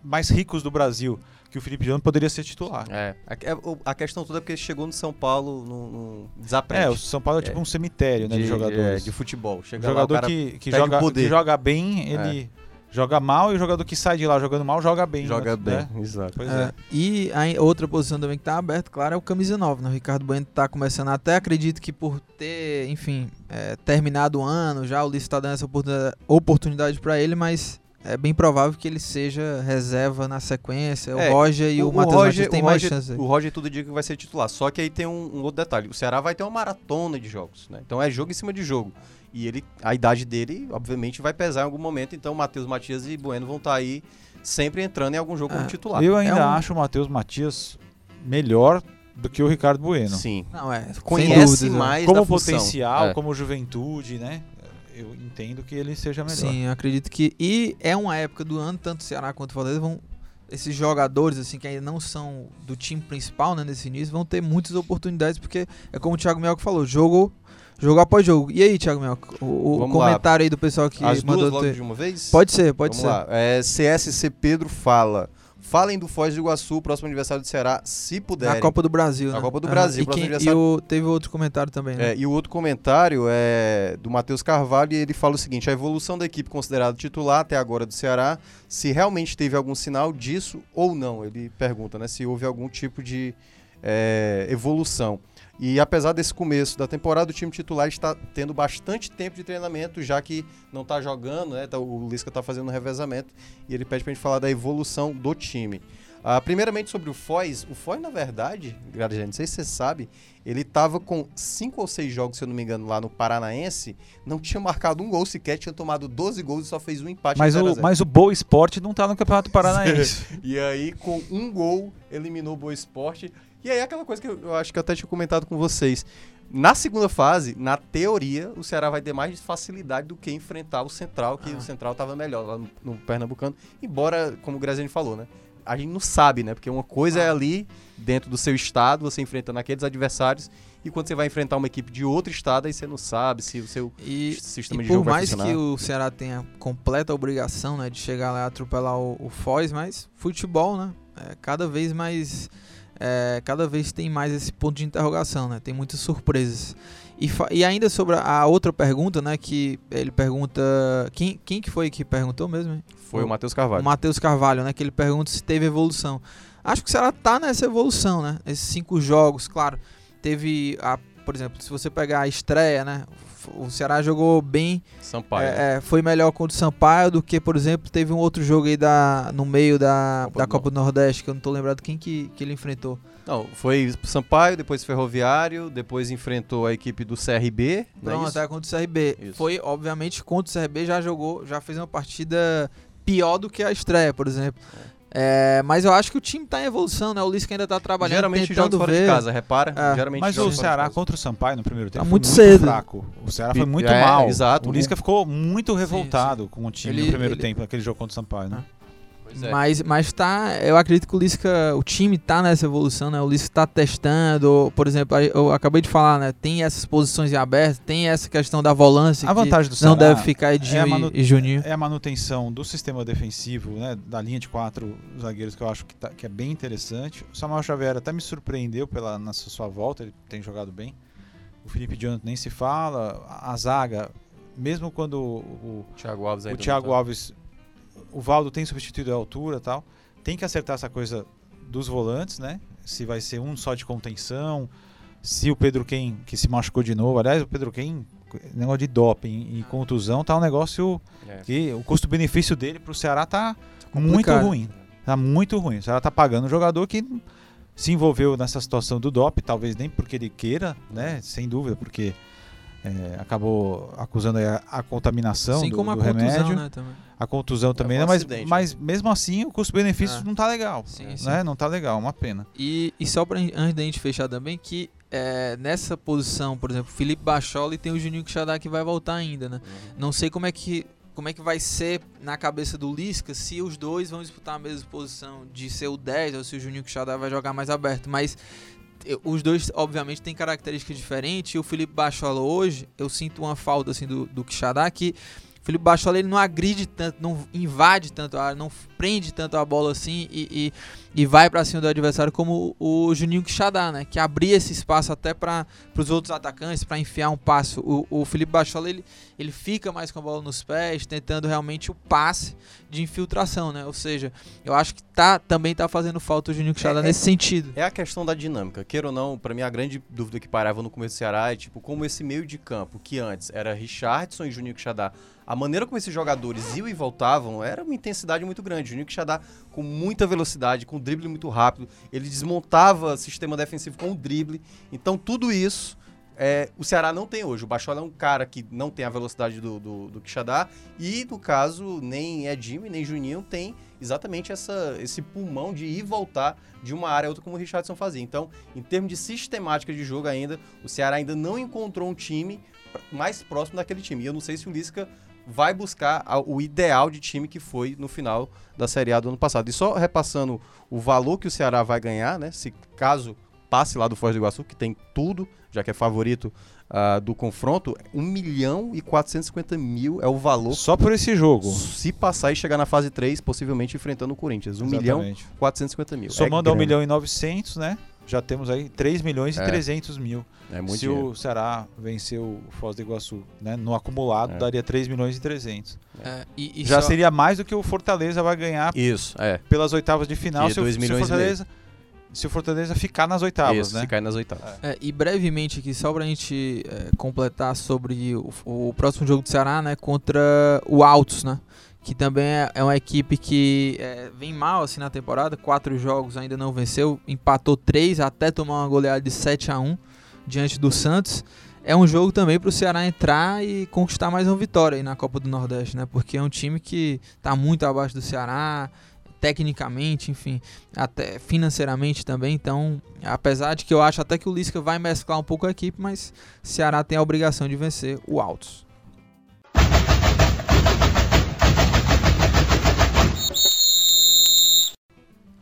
S3: mais ricos do Brasil que o Felipe Jones poderia ser titular.
S4: É, a, é, a questão toda é porque ele chegou no São Paulo no, no
S3: É,
S4: desaprende.
S3: o São Paulo é tipo um cemitério né, de,
S4: de,
S3: jogadores.
S4: é, de futebol. Chega lá,
S3: jogador
S4: cara
S3: que, que, joga, que joga bem, ele joga mal, e o jogador que sai de lá jogando mal, joga bem.
S4: joga
S3: né?
S4: bem. Exato.
S3: Pois
S2: É,
S3: é.
S2: E a outra posição também que tá aberta, claro, é o camisa 9, né? O Ricardo Bueno tá começando até, acredito que por ter, enfim, é, terminado o ano, já o Ulisses tá dando essa oportunidade, oportunidade para ele, mas é bem provável que ele seja reserva na sequência.
S4: É,
S2: o Roger e o, Matheus Matias têm
S4: o
S2: mais
S4: Roger-
S2: chance.
S4: O Roger tudo dia que vai ser titular. Só que aí tem um, um outro detalhe. O Ceará vai ter uma maratona de jogos, né? Então é jogo em cima de jogo. E ele, a idade dele, obviamente, vai pesar em algum momento. Então Matheus Matias e Bueno vão estar aí sempre entrando em algum jogo como
S2: É,
S4: titular.
S3: Eu ainda
S2: É um-
S3: acho o Matheus Matias melhor do que o Ricardo Bueno.
S4: Sim.
S2: Não, é,
S4: Conhece
S2: dúvidas, é.
S4: mais
S3: Como potencial,
S4: É.
S3: como juventude, né? Eu entendo que ele seja melhor.
S2: Sim, eu acredito que. E é uma época do ano, tanto o Ceará quanto o Fortaleza vão. Esses jogadores, assim, que ainda não são do time principal, né, nesse início, vão ter muitas oportunidades, porque é como o Thiago Melco falou, jogo, jogo após jogo. E aí, Thiago Melco, o, o
S4: Vamos lá.
S2: comentário aí do pessoal que
S4: As duas
S2: mandou.
S4: logo
S2: ter-
S4: de uma vez?
S2: Pode ser, pode
S4: Vamos
S2: ser.
S4: lá. É, CSC Pedro fala. Falem do Foz do Iguaçu, próximo aniversário do Ceará, se puderem.
S2: Na Copa do Brasil,
S4: Na
S2: né?
S4: Copa do
S2: Aham.
S4: Brasil,
S2: E, quem, e
S4: aniversário.
S2: o, teve outro comentário também, né?
S4: É, e o outro comentário é do Matheus Carvalho e ele fala o seguinte: a evolução da equipe considerada titular até agora do Ceará, se realmente teve algum sinal disso ou não. Ele pergunta, né? Se houve algum tipo de é, evolução. E apesar desse começo da temporada, o time titular está tendo bastante tempo de treinamento, já que não está jogando, né? Tá- o Lisca está fazendo um revezamento e ele pede para a gente falar da evolução do time. Ah, primeiramente sobre o Foz, o Foz, na verdade, Graziano, não sei se você sabe, ele tava com cinco ou seis jogos, se eu não me engano, lá no Paranaense, não tinha marcado um gol sequer, tinha tomado 12 gols e só fez um empate.
S3: Mas
S4: em 0 a
S3: o,
S4: 0.
S3: mas o Boa Esporte não tá no Campeonato <laughs> Paranaense.
S4: E aí, com um gol, eliminou o Boa Esporte. E aí, aquela coisa que eu, eu acho que eu até tinha comentado com vocês. Na segunda fase, na teoria, o Ceará vai ter mais facilidade do que enfrentar o Central, que
S2: Ah.
S4: o Central estava melhor lá no, no Pernambucano. Embora, como o Graziani falou, né? A gente não sabe, né? Porque uma coisa é ali, dentro do seu estado, você enfrentando aqueles adversários. E quando você vai enfrentar uma equipe de outro estado, aí você não sabe se o seu
S2: E,
S4: sistema
S2: e
S4: de
S2: por
S4: jogo vai
S2: mais
S4: funcionar.
S2: que o Ceará tenha completa obrigação né, de chegar lá e atropelar o, o Foz, mas futebol, né? É, cada vez mais. É, cada vez tem mais esse ponto de interrogação, né? Tem muitas surpresas. E, e ainda sobre a, outra pergunta, né? Que ele pergunta. Quem, quem que foi que perguntou mesmo? hein?
S4: Foi o Matheus
S2: O
S4: Carvalho.
S2: Matheus Carvalho, né? Que ele pergunta se teve evolução. Acho que o Ceará tá nessa evolução, né? Esses cinco jogos, claro. Teve, a, por exemplo, se você pegar a estreia, né? O Ceará jogou bem
S4: Sampaio.
S2: é, é, foi melhor contra o Sampaio do que, por exemplo, teve um outro jogo aí da, no meio da
S4: Copa
S2: da
S4: do
S2: Copa do Nordeste, que eu não tô lembrado quem que, que ele enfrentou.
S4: Não, foi Sampaio, depois Ferroviário, depois enfrentou a equipe do CRB. não é
S2: até contra o CRB.
S4: Isso.
S2: Foi, obviamente, contra o CRB já jogou, já fez uma partida pior do que a estreia, por exemplo. É, mas eu acho que o time tá em evolução, né? O Lisca ainda tá trabalhando,
S4: Geralmente joga
S2: tentando
S4: fora
S2: ver.
S4: de casa, repara?
S2: É.
S4: Geralmente
S3: Mas o Ceará contra o Sampaio no primeiro tempo
S2: Tá
S3: foi
S2: muito
S3: muito
S2: cedo.
S3: fraco. O Ceará foi muito
S4: É,
S3: mal.
S4: exato.
S3: O Lisca ficou muito revoltado com o time
S2: Ele-
S3: no primeiro
S2: ele-
S3: tempo, naquele jogo contra o Sampaio, né?
S4: É.
S2: Mas, mas tá, eu acredito que o Lisca, o time tá nessa evolução, né? O Lisca tá testando, por exemplo, eu acabei de falar, né? Tem essas posições em aberto, tem essa questão da volância
S3: A
S2: que
S3: vantagem do
S2: não
S3: Ceará
S2: deve ficar Edinho
S3: é
S2: e, e Juninho.
S3: é a manutenção do sistema defensivo, né, da linha de quatro zagueiros que eu acho que, tá- que é bem interessante. O Samuel Xavier até me surpreendeu pela na sua volta, ele tem jogado bem. O Felipe Jonathan nem se fala, a, a zaga, mesmo quando o, o,
S4: Thiago Alves
S3: o
S4: ainda
S3: Thiago
S4: não tá.
S3: Alves, o Valdo tem substituído a altura tal, tem que acertar essa coisa dos volantes, né? Se vai ser um só de contenção, se o Pedro Quem, que se machucou de novo, aliás, o Pedro Quem, negócio de doping e contusão, tá um negócio
S4: É.
S3: que o custo-benefício dele pro Ceará tá muito
S2: complicado.
S3: ruim. Tá muito ruim. O Ceará tá pagando um jogador que se envolveu nessa situação do DOP, talvez nem porque ele queira, né? Sem dúvida, porque é, acabou acusando aí a, a contaminação
S2: Assim
S3: do,
S2: como a
S3: do
S2: contusão,
S3: remédio.
S2: né? Também.
S3: A contusão também, né?
S4: um
S3: mas,
S4: acidente,
S3: mas mesmo assim o custo-benefício
S2: É.
S3: não tá legal.
S2: Sim, sim.
S3: Né? Não tá legal, uma pena.
S2: E, e só pra, antes da gente fechar também, que é, nessa posição, por exemplo, Felipe Bachola e tem o Juninho Quixadá que vai voltar ainda, né?
S4: Uhum.
S2: Não sei como é que como é que vai ser na cabeça do Lisca se os dois vão disputar a mesma posição de ser o 10 ou se o Juninho Quixadá vai jogar mais aberto, mas os dois obviamente têm características diferentes. E o Felipe Bachola hoje, eu sinto uma falta assim do, do Quixadá que o Felipe Bachola ele não agride tanto, não invade tanto a área, não prende tanto a bola assim e, e, e vai pra cima do adversário como o, Juninho Quixadá, né? Que abria esse espaço até para os outros atacantes, para enfiar um passo. O, o Felipe Bachola ele, ele fica mais com a bola nos pés, tentando realmente o passe de infiltração, né? Ou seja, eu acho que tá, também tá fazendo falta o Juninho Quixadá
S4: É, é-
S2: nesse sentido.
S4: É a questão da dinâmica. Queira ou não, pra mim a grande dúvida que parava no começo do Ceará é tipo como esse meio de campo, que antes era Richardson e Juninho Quixadá, a maneira como esses jogadores iam e voltavam era uma intensidade muito grande. Juninho Quixadá com muita velocidade, com drible muito rápido, ele desmontava sistema defensivo com o drible. Então tudo isso é, o Ceará não tem hoje. O Bachola é um cara que não tem a velocidade do, do, do Quixadá e, no caso, nem Edinho nem Juninho tem exatamente essa, esse pulmão de ir e voltar de uma área a outra como o Richardson fazia. Então, em termos de sistemática de jogo ainda, o Ceará ainda não encontrou um time mais próximo daquele time. E eu não sei se o Lisca vai buscar o ideal de time que foi no final da Série A do ano passado. E só repassando o valor que o Ceará vai ganhar, né? Se caso passe lá do Foz do Iguaçu, que tem tudo, já que é favorito ah, do confronto, 1 milhão e 450 mil é o valor
S3: Só por esse jogo.
S4: se passar e chegar na fase 3, possivelmente enfrentando o Corinthians. 1 milhão
S3: Exatamente.
S4: e 450 mil.
S3: Somando
S4: é
S3: a 1
S4: grana.
S3: milhão e 900, né? Já temos aí 3 milhões e
S4: É.
S3: 300 mil.
S4: É muito
S3: Se
S4: dinheiro.
S3: o Ceará vencer o Foz do Iguaçu, né? No acumulado,
S4: É.
S3: daria 3 milhões e 300.
S2: É, e, e
S3: Já
S2: só-
S3: seria mais do que o Fortaleza vai ganhar
S4: Isso, é.
S3: pelas oitavas de final
S4: é
S3: se, o,
S4: dois
S3: se o
S4: milhões e
S3: Fortaleza se o Fortaleza ficar nas oitavas,
S4: Isso,
S3: né?
S4: se cair nas oitavas.
S2: É, e brevemente aqui, só pra gente é, completar sobre o, o próximo jogo do Ceará, né, contra o Altos, né, que também é, é uma equipe que é, vem mal assim na temporada, quatro jogos ainda não venceu, empatou três até tomar uma goleada de 7 a 1 diante do Santos. É um jogo também para o Ceará entrar e conquistar mais uma vitória aí na Copa do Nordeste, né? Porque é um time que tá muito abaixo do Ceará, tecnicamente, enfim, até financeiramente também. Então, apesar de que eu acho até que o Lisca vai mesclar um pouco a equipe, mas Ceará tem a obrigação de vencer o Altos.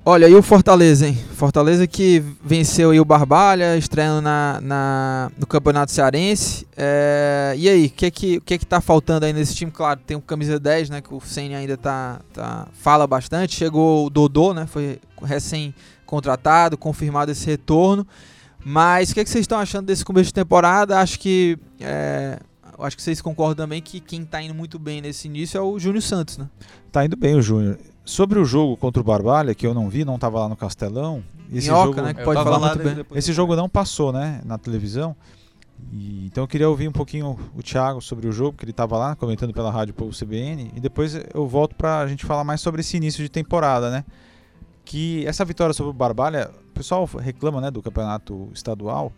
S2: Olha, e o Fortaleza, hein? Fortaleza que venceu o Barbalha, estreando na, na- no Campeonato Cearense. É, e aí, o que, que, que que tá faltando aí nesse time? Claro, tem o camisa 10, né? Que o Senna ainda tá, tá, fala bastante. Chegou o Dodô, né? Foi recém-contratado, confirmado esse retorno. Mas o que, que vocês estão achando desse começo de temporada? Acho que. é, acho que vocês concordam também que quem tá indo muito bem nesse início é o Júnior Santos, né?
S3: Tá indo bem o Júnior. Sobre o jogo contra o Barbalha, que eu não vi, não tava lá no Castelão. Esse
S2: Minhoca,
S3: jogo,
S2: né? Que pode falar muito bem.
S3: esse jogo não passou, né, na televisão. E- então eu queria ouvir um pouquinho o Thiago sobre o jogo, porque ele estava lá comentando pela rádio Povo CBN, e depois eu volto para a gente falar mais sobre esse início de temporada, né? Que essa vitória sobre o Barbalha, o pessoal reclama, né, do campeonato estadual,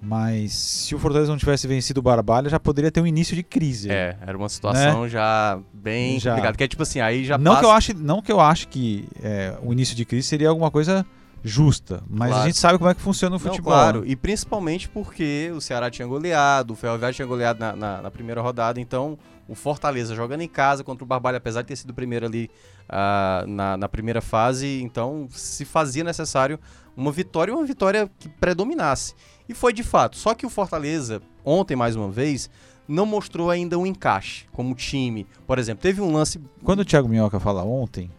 S3: mas se o Fortaleza não tivesse vencido o Barbalha, já poderia ter um início de crise.
S4: É, era uma situação já bem
S3: Né? Já.
S4: complicada. Que é tipo assim, aí já
S3: não
S4: passa...
S3: que eu ache, não que eu ache que é, o início de crise seria alguma coisa justa, mas
S4: Claro.
S3: a gente sabe como é que funciona o
S4: Não,
S3: futebol.
S4: claro,
S3: né?
S4: e principalmente porque o Ceará tinha goleado, o Ferroviário tinha goleado na, na- na primeira rodada, então o Fortaleza jogando em casa contra o Barbalha, apesar de ter sido o primeiro ali ah, na, na primeira fase, então se fazia necessário uma vitória e uma vitória que predominasse. E foi de fato. Só que o Fortaleza, ontem mais uma vez, não mostrou ainda um encaixe como time. Por exemplo, teve um lance.
S3: Quando o Thiago Minhoca fala ontem,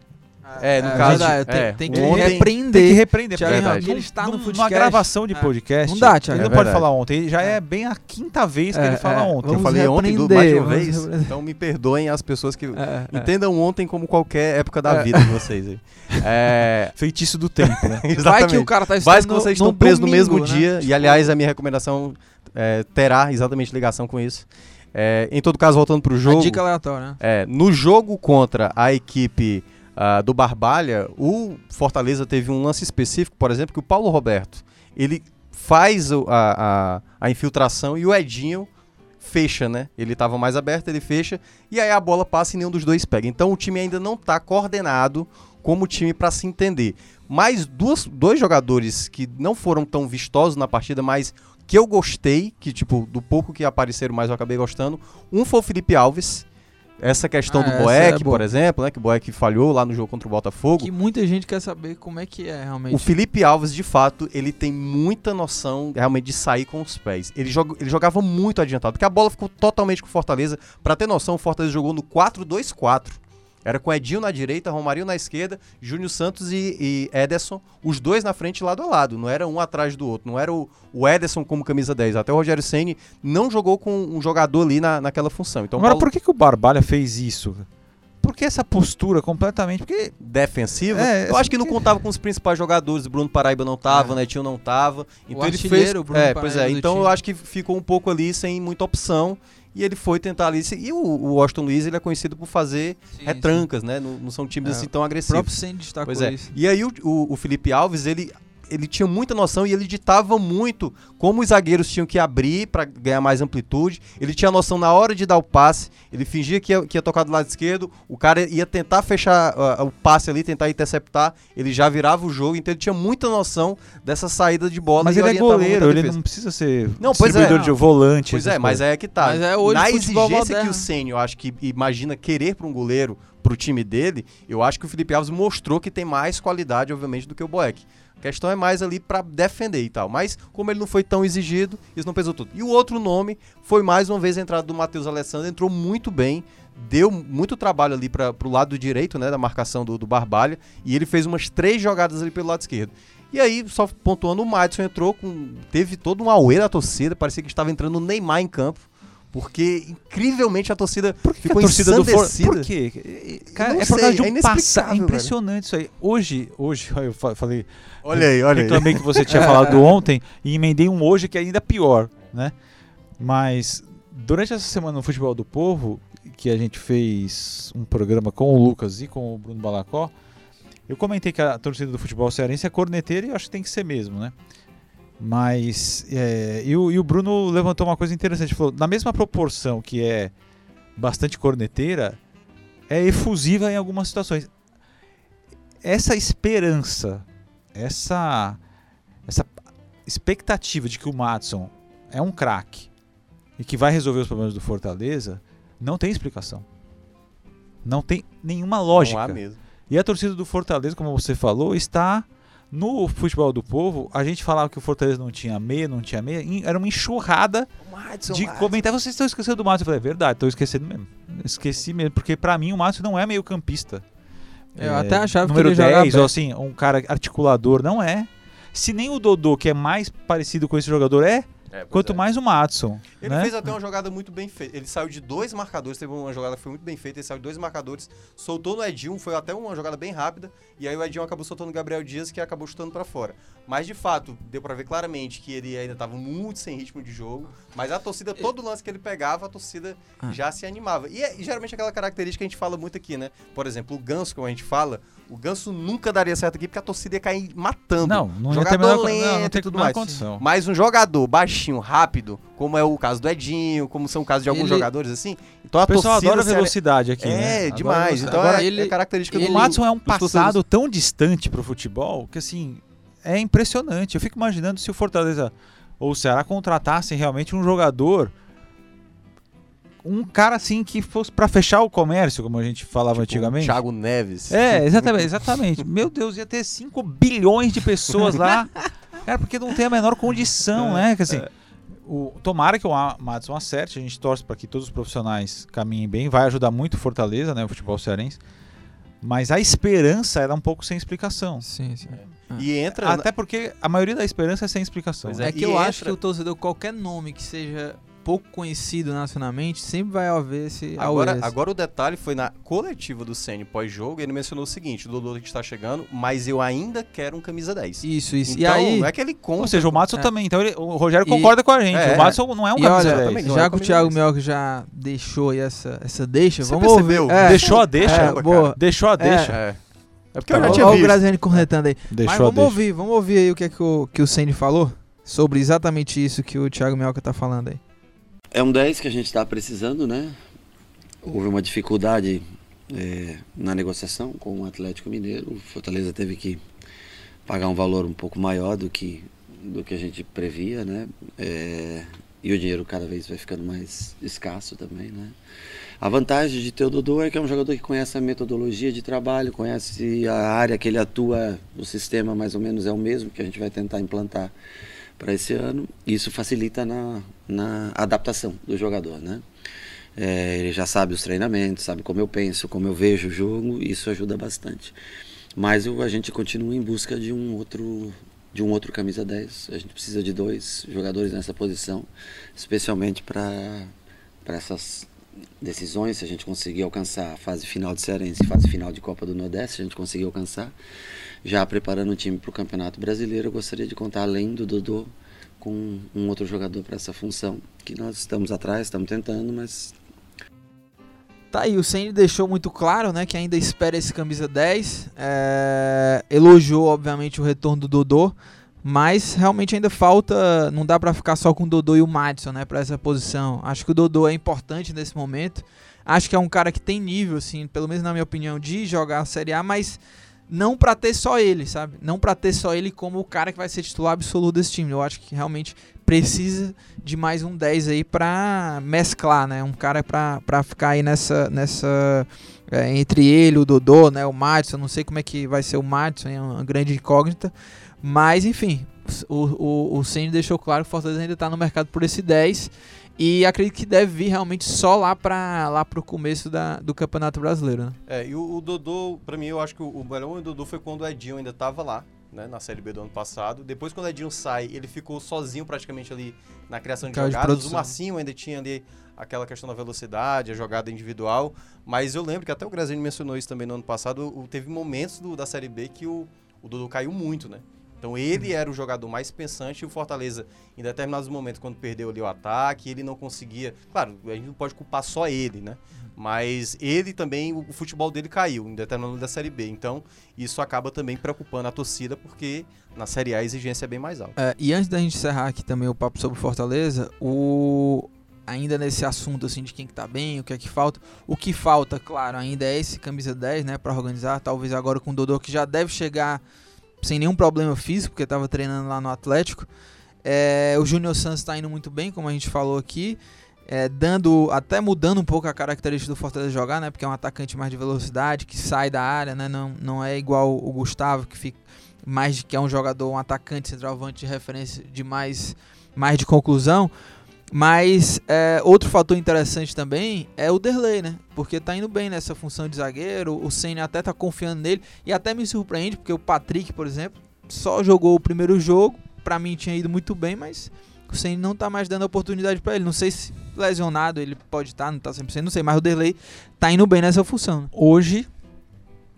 S4: É, no
S2: É,
S4: caso.
S2: verdade, tem,
S4: é,
S2: tem que
S4: ontem-
S3: tem que
S2: repreender.
S3: repreender.
S2: Thiago
S3: porque num-
S2: ele está no podcast.
S3: Numa gravação de
S2: É.
S3: podcast,
S2: Não dá, Thiago.
S3: ele não
S4: É
S3: pode
S4: verdade.
S3: falar ontem. Já é,
S2: É.
S3: bem a quinta vez que
S2: É,
S3: ele fala
S2: é.
S3: ontem.
S4: Eu
S2: Vamos
S4: falei ontem do,
S2: repreender,
S4: mais de uma vez,
S2: repreender.
S4: então me perdoem as pessoas que.
S2: É, é.
S4: Entendam ontem como qualquer época da
S2: É.
S4: vida de vocês aí. <laughs> É,
S3: Feitiço do tempo, né? <laughs>
S2: Vai que o
S4: exatamente.
S2: cara tá
S4: Vai que vocês
S2: no
S4: estão presos no mesmo
S2: né?
S4: dia. E aliás, a minha recomendação é, terá exatamente ligação com isso. É, em todo caso, voltando pro
S2: A
S4: jogo.
S2: dica aleatória, né?
S4: É, no jogo contra a equipe ah, do Barbalha, o Fortaleza teve um lance específico, por exemplo, que o Paulo Roberto ele faz a, a, a infiltração e o Edinho fecha, né? Ele estava mais aberto, ele fecha e aí a bola passa e nenhum dos dois pega. Então o time ainda não está coordenado como time para se entender. Mais duas, dois jogadores que não foram tão vistosos na partida, mas que eu gostei, que tipo, do pouco que apareceram mais eu acabei gostando. Um foi o Felipe Alves. Essa questão
S2: Ah,
S4: do Boeck,
S2: é
S4: por exemplo, né? Que o Boeck falhou lá no jogo contra o Botafogo.
S2: Que muita gente quer saber como é que é realmente.
S4: O Felipe Alves, de fato, ele tem muita noção realmente de sair com os pés. Ele, joga, ele jogava muito adiantado, porque a bola ficou totalmente com o Fortaleza. Pra ter noção, o Fortaleza jogou no 4-2-4. Era com Edinho na direita, Romarinho na esquerda, Júnior Santos e, e Ederson, os dois na frente lado a lado. Não era um atrás do outro. Não era o, o Ederson como camisa 10. Até o Rogério Ceni não jogou com um jogador ali na, naquela função. Então,
S3: Agora,
S4: Paulo-
S3: por que, que o Barbalha fez isso? Por que essa postura completamente? Porque
S4: defensiva.
S3: É,
S4: eu acho que não contava com os principais jogadores. Bruno Paraíba não tava, Netinho não tava. Então ele fez.
S2: Bruno
S4: é, pois é. Então eu
S2: time.
S4: acho que ficou um pouco ali sem muita opção. E ele foi tentar ali. E o, o Austin Luiz ele é conhecido por fazer
S2: Sim,
S4: retrancas, né? Não, não são times
S2: É,
S4: assim tão
S2: O
S4: agressivos.
S2: próprio Senna destacou
S4: Pois é.
S2: isso.
S4: E aí o, o- o Felipe Alves, ele, ele tinha muita noção e ele ditava muito como os zagueiros tinham que abrir para ganhar mais amplitude. Ele tinha noção na hora de dar o passe, ele fingia que ia, que ia tocar do lado esquerdo, o cara ia tentar fechar ah, o passe ali, tentar interceptar, ele já virava o jogo, então ele tinha muita noção dessa saída de bola.
S3: Mas
S4: e
S3: ele é goleiro, ele não precisa ser
S4: Não, pois é.
S3: de volante.
S4: Pois é, mas
S3: coisas.
S4: é que tá.
S2: Mas é hoje
S4: Na exigência
S2: moderno.
S4: que o eu acho que imagina querer para um goleiro, pro time dele, eu acho que o Felipe Alves mostrou que tem mais qualidade, obviamente, do que o Boeck. A questão é mais ali para defender e tal. Mas, como ele não foi tão exigido, isso não pesou tudo. E o outro nome foi mais uma vez a entrada do Matheus Alessandro, entrou muito bem, deu muito trabalho ali para pro lado direito, né, da marcação do, do Barbalha, e ele fez umas três jogadas ali pelo lado esquerdo. E aí, só pontuando, o Madison entrou com. Teve todo um auê da torcida, parecia que estava entrando o Neymar em campo. Porque incrivelmente a torcida
S3: Por que, que a
S4: ficou
S3: torcida do For...
S4: ensandecida.
S3: Por quê? Cara,
S4: não
S3: é por
S4: sei,
S3: causa de
S4: é
S3: um
S4: inexplicável,
S3: passado. É
S4: velho.
S3: impressionante isso aí. Hoje, hoje, <laughs> eu fa- falei.
S4: Olha aí, olha aí.
S3: Reclamei que você tinha <laughs> falado ontem e emendei um hoje que é ainda pior, né? Mas durante essa semana no Futebol do Povo, que a gente fez um programa com o Lucas e com o Bruno Balacó, eu comentei que a torcida do futebol cearense é corneteira e eu acho que tem que ser mesmo, né? Mas é, e, o, e o Bruno levantou uma coisa interessante, falou, na mesma proporção que é bastante corneteira, é efusiva em algumas situações. Essa esperança, essa essa expectativa de que o Matson é um craque e que vai resolver os problemas do Fortaleza, não tem explicação. Não tem nenhuma lógica. E a torcida do Fortaleza, como você falou, está no futebol do povo. A gente falava que o Fortaleza não tinha meia, não tinha meia. Era uma enxurrada de comentar. Vocês estão esquecendo do Márcio. Eu falei, é verdade, estou esquecendo mesmo. Esqueci mesmo, porque pra mim o Márcio não é meio campista.
S2: Eu até achava que
S3: número
S2: ele ia jogar
S3: 10, ou assim, um cara articulador, não é. Se nem o Dodô, que é mais parecido com esse jogador, é,
S4: É,
S3: quanto
S4: é.
S3: mais o Matson.
S4: Ele
S3: né?
S4: fez até uma jogada muito bem feita. Ele saiu de dois marcadores, teve uma jogada que foi muito bem feita, ele saiu de dois marcadores, soltou no Edinho, foi até uma jogada bem rápida, e aí o Edinho acabou soltando o Gabriel Dias, que acabou chutando pra fora. Mas de fato, deu pra ver claramente que ele ainda tava muito sem ritmo de jogo, mas a torcida, todo lance que ele pegava, a torcida
S2: Ah.
S4: já se animava. E, é, e geralmente aquela característica que a gente fala muito aqui, né? Por exemplo, o Ganso, como a gente fala, o Ganso nunca daria certo aqui, porque a torcida ia cair matando.
S3: Não, não ia
S4: jogador
S3: menor-
S4: lento
S3: não, não tem
S4: e tudo mais.
S3: condição.
S4: Mas um jogador baixinho, rápido, como é o caso do Edinho, como são o caso de alguns
S2: Ele-
S4: jogadores assim, então a
S3: O pessoal
S4: torcida
S3: adora velocidade aqui,
S4: É,
S3: né? Adora
S4: demais.
S3: velocidade.
S4: Então
S2: Agora,
S4: é,
S2: ele-
S4: é característica
S2: ele-
S3: O
S4: do
S3: Matson é um
S4: torcedores.
S3: passado tão distante pro futebol que assim é impressionante. Eu fico imaginando se o Fortaleza ou o Ceará contratassem realmente um jogador um cara assim que fosse pra fechar o comércio, como a gente falava antigamente.
S4: Tipo, Thiago Neves.
S3: É, exatamente, exatamente. Meu Deus, ia ter 5 bilhões de pessoas lá. <laughs> Cara, porque não tem a menor condição, né? Que assim, o, tomara que o A- Madison acerte, a gente torce para que todos os profissionais caminhem bem, vai ajudar muito o Fortaleza, né, o futebol cearense. Mas a esperança era um pouco sem explicação.
S2: Sim, sim.
S4: E entra.
S3: Até porque a maioria da esperança é sem explicação.
S4: Pois
S3: né?
S2: É,
S4: É,
S2: que
S4: e
S2: eu acho
S4: entra-
S2: que o torcedor, qualquer nome que seja pouco conhecido nacionalmente, sempre vai haver esse
S4: Agora, agora o detalhe foi na coletiva do Ceni pós-jogo, ele mencionou o seguinte: o Dodô está chegando, mas eu ainda quero um camisa 10.
S2: Isso, isso.
S4: Então,
S2: e aí,
S4: não é que ele compra.
S3: Ou seja, o Madison
S2: É.
S3: também. Então ele- o Rogério
S2: E-
S3: concorda com a gente.
S4: É,
S3: o Madison não é um
S2: e
S3: camisa
S2: olha,
S3: 10.
S4: exatamente. não
S2: já
S4: é
S2: que o Thiago
S4: 10.
S2: Mioca já deixou aí essa, essa deixa,
S4: Você
S2: vamos
S4: percebeu?
S2: ouvir. É,
S3: Deixou a deixa?
S2: É, boa.
S3: Deixou a deixa.
S4: É. É porque
S2: Olha
S4: eu já
S2: o
S4: tinha visto.
S2: Graziani cornetando aí.
S3: Deixou
S2: Mas vamos
S3: deixa.
S2: ouvir, vamos ouvir aí o que, é que o, que o Senni falou sobre exatamente isso que o Thiago Mioca tá falando aí.
S6: É um 10 que a gente está precisando, né? Houve uma dificuldade é, na negociação com o Atlético Mineiro. O Fortaleza teve que pagar um valor um pouco maior do que, do que a gente previa, né? É, e o dinheiro cada vez vai ficando mais escasso também, né? A vantagem de ter o Dodô é que é um jogador que conhece a metodologia de trabalho, conhece a área que ele atua, o sistema mais ou menos é o mesmo que a gente vai tentar implantar para esse ano. Isso facilita na, na adaptação do jogador, né? É, ele já sabe os treinamentos, sabe como eu penso, como eu vejo o jogo, isso ajuda bastante. Mas a gente continua em busca de um outro de um outro camisa 10. A gente precisa de dois jogadores nessa posição, especialmente para para essas decisões, se a gente conseguir alcançar a fase final de Cearense fase final de Copa do Nordeste, se a gente conseguir alcançar, já preparando o time para o Campeonato Brasileiro, eu gostaria de contar além do Dodô com um outro jogador para essa função, que nós estamos atrás, estamos tentando, mas
S2: Tá aí, o Senni deixou muito claro, né, que ainda espera esse camisa 10. É, elogiou, obviamente, o retorno do Dodô, mas realmente ainda falta, não dá pra ficar só com o Dodô e o Madison, né, para essa posição. Acho que o Dodô é importante nesse momento. Acho que é um cara que tem nível, assim, pelo menos na minha opinião, de jogar a Série A, mas não pra ter só ele, sabe? Não pra ter só ele como o cara que vai ser titular absoluto desse time. Eu acho que realmente precisa de mais um 10 aí pra mesclar, né? Um cara pra ficar aí nessa. nessa é, entre ele, o Dodô, né? O Madison. Não sei como é que vai ser o Madison, é uma grande incógnita. Mas, enfim, o, o, o deixou claro que o Fortaleza ainda tá no mercado por esse 10. E acredito que deve vir realmente só lá para lá pro começo da, do Campeonato Brasileiro, né?
S4: É, e o, o Dodô, pra mim, eu acho que o, o melhor do Dodô foi quando o Edinho ainda tava lá, né, na Série B do ano passado. Depois, quando o Edinho sai, ele ficou sozinho praticamente ali na criação de
S2: Cara de
S4: jogadas.
S2: produção.
S4: o Marcinho ainda tinha ali aquela questão da velocidade, a jogada individual. Mas eu lembro que até o Graziani mencionou isso também no ano passado. o- teve momentos do- da Série B que o, o Dodô caiu muito, né? Então ele era o jogador mais pensante e o Fortaleza, em determinados momentos, quando perdeu ali o ataque, ele não conseguia. Claro, a gente não pode culpar só ele, né? Mas ele também, o, futebol dele caiu em determinado da Série B. Então isso acaba também preocupando a torcida, porque na Série A a exigência é bem mais alta.
S2: É, e antes da gente encerrar aqui também o papo sobre Fortaleza, o ainda nesse assunto assim de quem que tá bem, o que é que falta. O que falta, claro, ainda é esse camisa 10, né, para organizar, talvez agora com o Dodô que já deve chegar sem nenhum problema físico, porque tava treinando lá no Atlético. É, o Júnior Santos tá indo muito bem, como a gente falou aqui. é, dando, até mudando um pouco a característica do Fortaleza jogar, né? Porque é um atacante mais de velocidade, que sai da área, né? Não, não é igual o Gustavo, que fica mais que é um jogador, um atacante centroavante de referência de mais, mais de conclusão. Mas é, outro fator interessante também é o Derlei, né? Porque tá indo bem nessa função de zagueiro, o Senna até tá confiando nele e até me surpreende, porque o Patrick, por exemplo, só jogou o primeiro jogo, pra mim tinha ido muito bem, mas o Senna não tá mais dando oportunidade pra ele. Não sei se lesionado ele pode estar, não tá 100%, não sei, mas o Derlei tá indo bem nessa função. né?
S3: Hoje,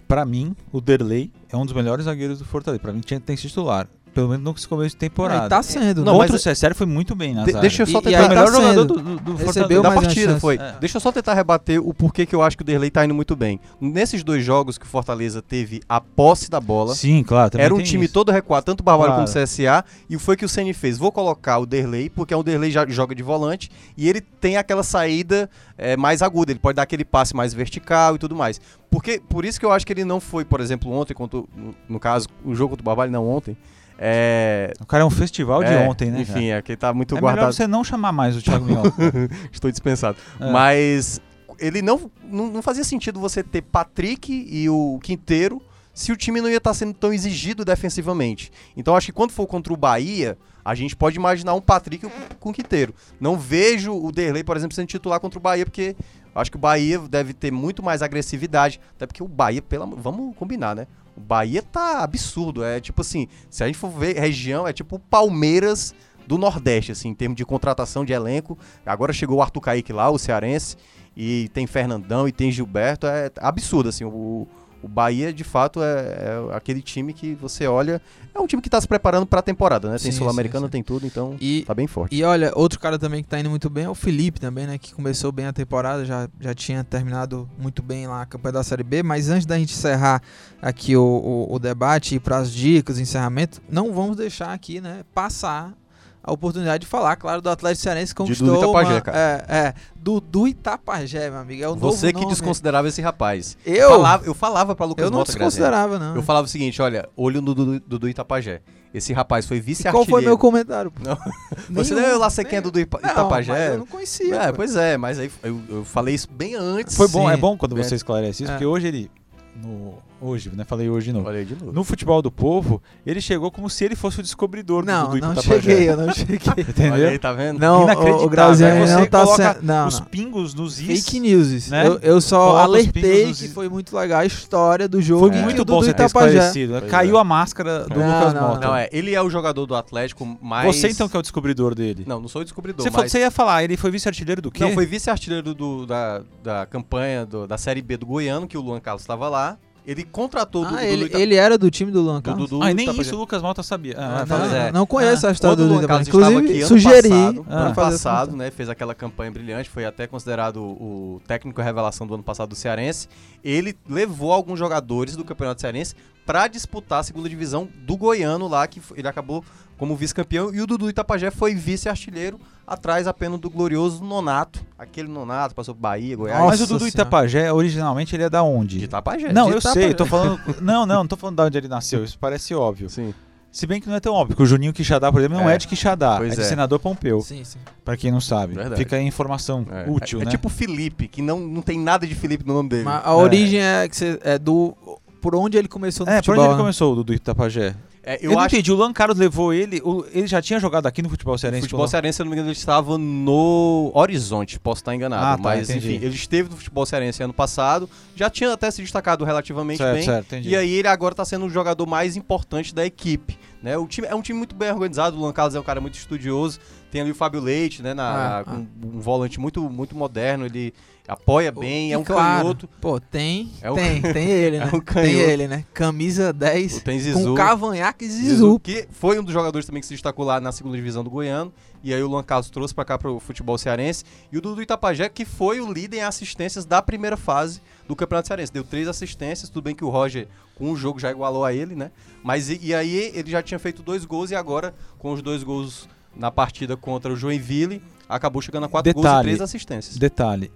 S3: pra mim, o Derlei é um dos melhores zagueiros do Fortaleza. Pra mim, tinha sido titular. Pelo menos no começo de temporada.
S2: Aí tá sendo,
S4: Não,
S2: né?
S4: mas
S3: Contra o CSR foi muito bem na
S4: De- deixa eu só
S2: E- e
S4: tentar.
S3: Foi o
S2: tá
S3: melhor jogador
S2: sendo.
S3: do, do, do
S2: Recebeu
S3: Fortaleza.
S4: da partida foi.
S3: É.
S4: Deixa eu só tentar rebater o porquê que eu acho que o Derlei tá indo muito bem. Nesses dois jogos que o Fortaleza teve a posse da bola,
S3: Sim, claro.
S4: era um
S3: tem
S4: time
S3: isso.
S4: todo recuado, tanto o Barbalho
S3: Claro.
S4: como o CSA, e foi o que o Ceni fez. Vou colocar o Derlei, porque o Derlei já joga de volante, e ele tem aquela saída é, mais aguda, ele pode dar aquele passe mais vertical e tudo mais. Porque, por isso que eu acho que ele não foi, por exemplo, ontem, contra, o- no, no caso, o jogo contra o Barbalho, não ontem, É,
S3: O cara é um festival de
S4: é,
S3: ontem, né?
S4: Enfim, é que tá muito
S3: cara? é melhor
S4: guardado.
S3: você não chamar mais o Thiago Minhoca. <laughs>
S4: Estou dispensado.
S3: É.
S4: Mas ele não, não, não fazia sentido você ter Patrick e o Quinteiro se o time não ia estar sendo tão exigido defensivamente. Então acho que quando for contra o Bahia, a gente pode imaginar um Patrick com, com o Quinteiro. Não vejo o Derlei, por exemplo, sendo titular contra o Bahia, porque acho que o Bahia deve ter muito mais agressividade. Até porque o Bahia, pela, vamos combinar, né? O Bahia tá absurdo. É tipo assim, se a gente for ver região, é tipo Palmeiras do Nordeste, assim, em termos de contratação de elenco. Agora chegou o Arthur Kaique lá, o cearense, e tem Fernandão e tem Gilberto. É absurdo, assim. O, o Bahia, de fato, é, é aquele time que você olha. É um time que tá se preparando pra temporada, né? Tem Sul-Americana, tem tudo, então
S2: E,
S4: tá bem forte.
S2: e olha, outro cara também que tá indo muito bem é o Felipe também, né? Que começou bem a temporada, já, já tinha terminado muito bem lá a campanha da Série B. Mas antes da gente encerrar aqui o, o, o debate e para as dicas, encerramento, não vamos deixar aqui, né, passar a oportunidade de falar, claro, do Atlético Cearense que
S4: Dudu
S2: conquistou
S4: Itapajé,
S2: uma-
S4: cara.
S2: É, é, Dudu Itapajé, meu amigo. É o
S4: Você
S2: novo
S4: que
S2: nome.
S4: desconsiderava esse rapaz.
S2: Eu?
S4: falava, eu falava pra Lucas
S2: Eu não
S4: Mota, Graziano.
S2: desconsiderava, não.
S4: Eu falava o seguinte, olha, olho no Dudu, Dudu Itapajé. Esse rapaz foi
S2: E qual
S4: vice-artilheiro.
S2: foi meu comentário? pô?
S4: Não. <laughs> Você
S2: Nenhum.
S4: não lá sei quem é Dudu
S2: Não,
S4: Itapajé?
S2: mas eu não conhecia.
S4: É, pois é, mas aí eu, eu falei isso bem antes.
S3: Foi bom,
S2: Sim.
S3: é bom quando
S4: É.
S3: você esclarece isso,
S2: É.
S3: porque hoje ele. No, hoje, né? Falei hoje de novo.
S4: Aí de novo.
S3: No futebol do povo, ele chegou como se ele fosse o descobridor
S2: Não,
S3: do, do
S2: não
S3: Itapajé.
S2: cheguei, eu não cheguei. <laughs>
S3: Entendeu?
S4: Olha aí, tá vendo?
S2: Não, o, o Graziani
S3: Aí você
S2: não tá
S3: coloca
S2: sendo. Não,
S3: os
S2: não.
S3: pingos nos is.
S2: Fake news. isso.
S3: né?
S2: Eu, eu só
S3: Coloca
S2: alertei que foi muito legal a história do jogo.
S3: Foi
S2: e
S3: muito bom você ter
S2: Itapajé.
S3: esclarecido. né? Caiu
S4: é.
S3: a máscara do
S2: Não,
S3: Lucas
S2: não,
S3: Mota.
S4: Não, é, ele é o jogador do Atlético mais...
S3: Você então que é o descobridor dele.
S4: Não, não sou o descobridor,
S3: você, falou-
S4: mas...
S3: você ia falar, ele foi vice-artilheiro do quê?
S4: Não, foi vice-artilheiro do, da, da campanha do- da Série B do Goiano, que o Luan Carlos estava lá. Ele contratou o
S2: Ah,
S4: Dudu
S2: ele,
S4: Ita-
S2: ele era do time do Luan
S4: do
S2: Carlos?
S4: Dudu
S3: Ah, e nem
S4: Itapajé.
S3: isso o Lucas Mota sabia. Ah,
S2: Ah, não,
S4: é.
S2: não conheço a história do
S4: Luan
S2: Dudu
S4: Carlos
S2: Inclusive,
S4: aqui ano
S2: sugeri
S4: passado,
S2: pra
S4: ano
S2: fazer essa
S4: passado, né, fez aquela campanha brilhante, foi até considerado o técnico revelação do ano passado do Cearense. Ele levou alguns jogadores do Campeonato Cearense para disputar a segunda divisão do Goiano lá, que ele acabou como vice-campeão, e o Dudu Itapajé foi vice-artilheiro, atrás apenas do glorioso Nonato. Aquele Nonato passou por Bahia, Goiás.
S3: Mas o
S2: Nossa
S3: Dudu. Itapajé, originalmente, ele é da onde?
S4: de Itapajé.
S3: Não,
S2: de
S3: eu
S2: Itapajé.
S3: sei, tô falando. <laughs> Não, não, não tô falando de onde ele nasceu, isso parece óbvio.
S4: Sim.
S3: Se bem que não é tão óbvio, porque o Juninho Quixadá, por exemplo, não é,
S4: É.
S3: de Quixadá,
S4: Pois
S3: é de
S4: é.
S3: senador Pompeu,
S2: Sim, sim.
S3: pra quem não sabe.
S4: Verdade.
S3: Fica aí a informação
S4: É,
S3: útil,
S4: é, é
S3: né?
S4: tipo Felipe, que não, não tem nada de Felipe no nome dele.
S2: Mas a origem é, que você, é do. Por onde ele começou no
S3: é, por
S2: futebol.
S3: onde ele
S2: né?
S3: começou, o Dudu Itapajé?
S4: É,
S3: Eu,
S4: eu
S3: não
S4: acho
S3: entendi, o Lan Carlos levou ele, o- ele já tinha jogado aqui no futebol
S4: O
S3: cearense?
S4: futebol
S3: ou não?
S4: cearense, se eu não me engano, ele estava no Horizonte, posso estar enganado.
S3: Ah, tá,
S4: mas,
S3: entendi.
S4: enfim, ele esteve no futebol cearense ano passado, já tinha até se destacado relativamente
S3: Certo,
S4: bem.
S3: certo, entendi.
S4: E aí ele agora está sendo o jogador mais importante da equipe. Né? O time, é um time muito bem organizado, o Luan Carlos é um cara muito estudioso. Tem ali o Fábio Leite, né? Na,
S2: Ah,
S4: com um volante muito, muito moderno, ele apoia bem,
S2: E
S4: é um
S2: claro,
S4: canhoto.
S2: Pô, tem.
S4: É um-
S2: tem, tem ele, <laughs> né?
S4: é um
S2: tem ele, né? Camisa 10.
S4: Tem Zizu.
S2: Com cavanhaque e
S4: Zizu,
S2: Zizu.
S4: que foi um dos jogadores também que se destacou lá na segunda divisão do Goiano. E aí o Luan Carlos trouxe pra cá pro futebol cearense. E o Dudu Itapajé, que foi o líder em assistências da primeira fase do Campeonato Cearense. Deu três assistências, tudo bem que o Roger, com o jogo, já igualou a ele, né? Mas e, e aí ele já tinha feito dois gols e agora, com os dois gols na partida contra o Joinville, acabou chegando a quatro gols e
S3: Detalhe.
S4: três assistências.
S3: Detalhe: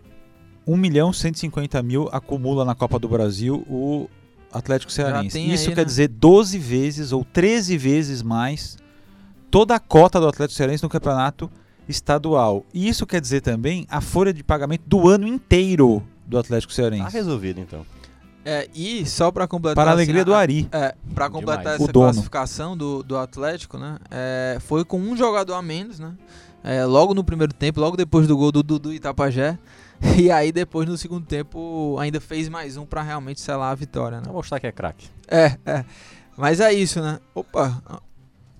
S3: 1 milhão 150 mil acumula na Copa do Brasil o Atlético Cearense. Isso
S2: aí,
S3: quer
S2: né?
S3: dizer 12 vezes ou 13 vezes mais toda a cota do Atlético Cearense no campeonato estadual. E isso quer dizer também a folha de pagamento do ano inteiro do Atlético
S4: Tá
S3: Cearense.
S4: resolvido, então.
S2: É, e só pra completar.
S3: Para a
S2: assim,
S3: alegria do Ari.
S2: É, pra completar
S4: Demais.
S2: essa classificação do, do Atlético, né? é, foi com um jogador a menos, né? É, logo no primeiro tempo, logo depois do gol do Dudu Itapajé. <laughs> E aí depois no segundo tempo ainda fez mais um pra realmente selar a vitória, né?
S4: Vou mostrar que é craque.
S2: É, é. Mas é isso, né? Opa,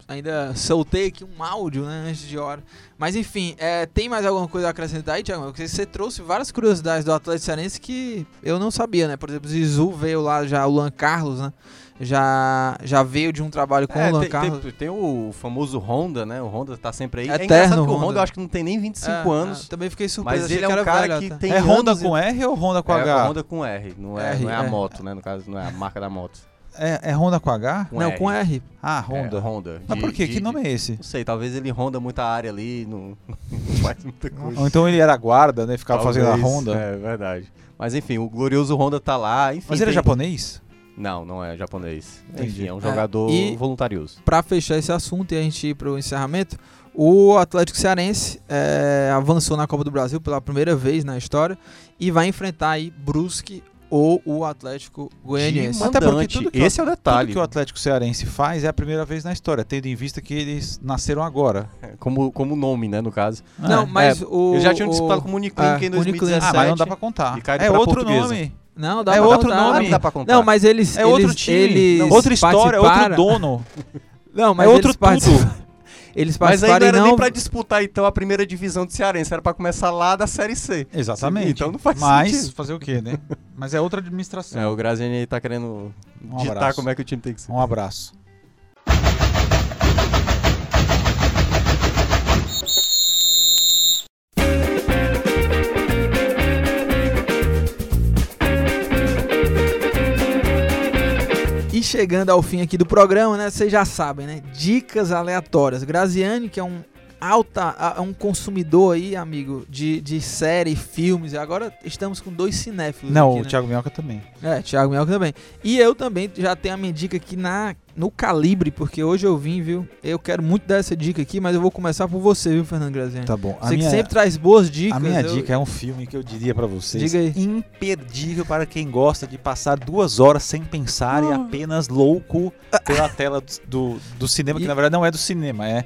S2: ainda soltei aqui um áudio, né, antes de hora. Mas enfim, é, tem mais alguma coisa a acrescentar aí, Thiago? Porque você trouxe várias curiosidades do Atlético Cearense que eu não sabia, né? Por exemplo, Zizu veio lá já, o Lan Carlos, né? Já, já veio de um trabalho com
S4: É,
S2: o Lan
S4: tem,
S2: Carlos.
S4: tem- tem o famoso Honda, né? O Honda tá sempre aí. é
S2: Eterno
S4: engraçado que o
S2: Honda.
S4: Honda eu acho que não tem nem 25
S2: É,
S4: anos.
S2: é, também fiquei surpreso.
S4: Mas
S2: achei
S4: ele é um cara
S2: velho
S4: que tem
S3: É Honda
S4: anos e-
S3: com R ou Honda com
S4: é,
S3: H?
S4: Honda com R, não é,
S2: R,
S4: não é a
S2: é.
S4: moto, né? No caso, não é a marca da moto.
S3: É, é Honda com H?
S2: Não, com R.
S3: Ah,
S4: É,
S3: Honda.
S4: Honda.
S3: Mas
S4: De-
S3: por quê?
S4: de-
S3: Que nome é esse?
S4: Não sei, talvez ele ronda muita área ali, não, não <laughs> faz muita coisa.
S3: Ou então ele era guarda, né? Ficava fazendo a
S4: Talvez,
S3: Honda.
S4: É verdade. Mas enfim, o glorioso Honda tá lá, enfim.
S3: Mas ele é
S4: tem-
S3: japonês?
S4: Não, não é japonês.
S3: Entendi.
S4: Enfim, é um jogador
S2: e-
S4: voluntarioso.
S2: Pra fechar esse assunto e a gente ir pro encerramento, o Atlético Cearense é, avançou na Copa do Brasil pela primeira vez na história e vai enfrentar aí Brusque ou o Atlético Goianiense.
S3: Até porque tudo que
S4: Esse é o detalhe.
S3: Tudo que o Atlético Cearense faz é a primeira vez na história, tendo em vista que eles nasceram agora.
S4: Como, como nome, né, no caso.
S2: Não,
S3: É.
S2: mas o.
S4: Eles já tinham
S2: o-
S4: disputado com o Uniclinic
S2: é,
S4: em 2017.
S3: Ah, mas não dá pra contar. É outro
S4: portuguesa.
S3: nome.
S2: Não, dá
S3: É
S2: pra
S3: outro
S2: contar.
S3: nome.
S4: Não dá pra contar.
S2: Não, mas eles.
S3: É outro
S2: eles-
S3: time.
S2: Eles
S3: Não, outra história, outro dono.
S2: Não, mas
S3: É outro
S2: eles participaram. Eles
S4: Mas aí não
S2: participaram
S4: era nem pra disputar, então, a primeira divisão do Cearense. Era pra começar lá da Série C.
S3: Exatamente.
S4: Então não faz
S3: Mas
S4: sentido.
S3: fazer o quê, né? Mas é outra administração.
S4: É, o Graziani aí tá querendo
S3: Um
S4: ditar
S3: abraço.
S4: como é que o time tem que ser.
S3: Um abraço.
S2: Chegando ao fim aqui do programa, né? Vocês já sabem, né? Dicas aleatórias. Graziani, que é um alta, um consumidor aí, amigo, de, de série, filmes. E agora estamos com dois cinéfilos
S3: Não,
S2: aqui,
S3: o
S2: né?
S3: Thiago Minhoca também.
S2: É, Thiago Minhoca também. E eu também já tenho a minha dica aqui na, no calibre, porque hoje eu vim, viu? Eu quero muito dar essa dica aqui, mas eu vou começar por você, viu, Fernando Graziani?
S3: Tá bom. A
S2: você
S3: minha,
S2: que sempre traz boas dicas.
S3: a minha
S2: eu-
S3: dica é um filme que eu diria pra vocês.
S2: Diga aí.
S3: Imperdível para quem gosta de passar duas horas sem pensar e apenas louco pela tela do, do, do cinema, que
S2: E-
S3: na verdade não é do cinema, é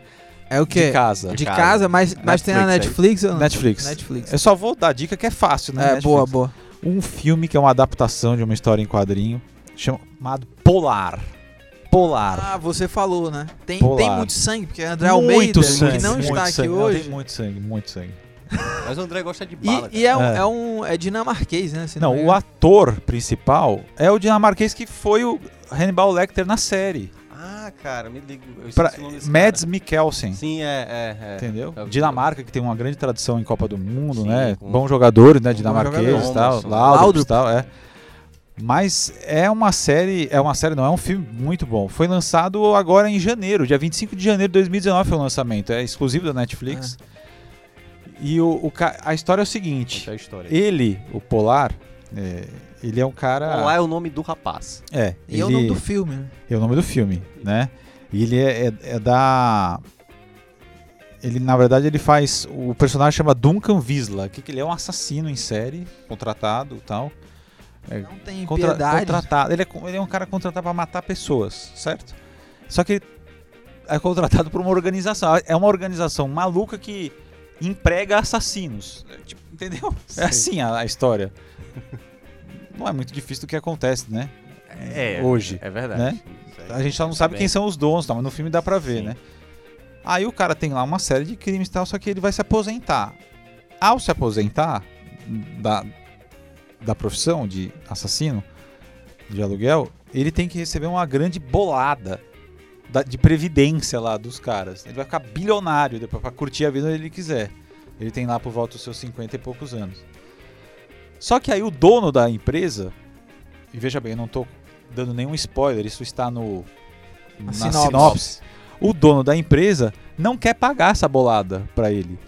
S2: É o quê?
S3: de casa.
S2: De
S4: casa.
S2: casa, mas, mas tem na
S4: Netflix
S2: Netflix ou não?
S3: Netflix.
S2: Netflix.
S3: Eu só vou dar dica que é fácil, né?
S2: É,
S3: Netflix.
S2: boa, boa.
S3: Um filme que é uma adaptação de uma história em quadrinho chamado Polar. Polar.
S2: Ah, você falou, né? Tem,
S3: Polar.
S2: tem muito sangue, porque André Almeida,
S3: muito sangue,
S2: que não
S3: muito
S2: está aqui
S3: sangue. Não,
S2: hoje.
S3: tem muito sangue, muito sangue. <laughs>
S4: Mas o André gosta de bala.
S2: E, e é, um,
S3: É.
S2: é um é dinamarquês, né?
S3: Não,
S2: me
S3: o ator principal é o dinamarquês que foi o Hannibal Lecter na série.
S4: Ah, cara, me ligo. Eu
S3: Pra,
S4: o nome desse
S3: Mads
S4: cara.
S3: Mikkelsen.
S4: Sim, é, é, é.
S3: Entendeu?
S4: É
S3: Dinamarca, que tem uma grande tradição em Copa do Mundo,
S4: Sim,
S3: né?
S4: com-
S3: Bons jogadores, né? Dinamarqueses e tal.
S4: Laudrup.
S3: E tal, é. Mas é uma série, é uma série, não, é um filme muito bom. Foi lançado agora em janeiro, dia 25 de janeiro de 2019 foi o lançamento. É exclusivo da Netflix. E o, o a história é o seguinte:
S4: a história.
S3: ele, o Polar, é, ele é um cara.
S4: Lá é o nome do rapaz.
S3: É,
S2: E
S3: ele
S2: é o nome do filme, né?
S3: é o nome do filme, né? E ele é, é- é da. Ele, na verdade, ele faz. O personagem chama Duncan Visla, que, que ele é um assassino em série, contratado e tal. É,
S2: Não tem
S3: contra-
S2: piedade.
S3: contratado. Ele é, ele é um cara contratado para matar pessoas, certo? Só que ele é contratado por uma organização. É uma organização maluca que emprega assassinos. É, tipo, entendeu? É assim a, a história. Não é muito difícil do que acontece, né?
S4: É.
S3: Hoje.
S4: É verdade.
S3: né? A gente só não sabe quem são os donos, tá? mas no filme dá pra ver,
S4: Sim.
S3: né? Aí o cara tem lá uma série de crimes e tal, só que ele vai se aposentar. Ao se aposentar da, da profissão de assassino de aluguel, ele tem que receber uma grande bolada da- de previdência lá dos caras. Ele vai ficar bilionário depois pra curtir a vida onde ele quiser. Ele tem lá por volta dos seus 50 e poucos anos. Só que aí o dono da empresa, e veja bem, eu não tô dando nenhum spoiler, isso está no na
S2: sinopse.
S3: sinopse. O dono da empresa não quer pagar essa bolada pra ele.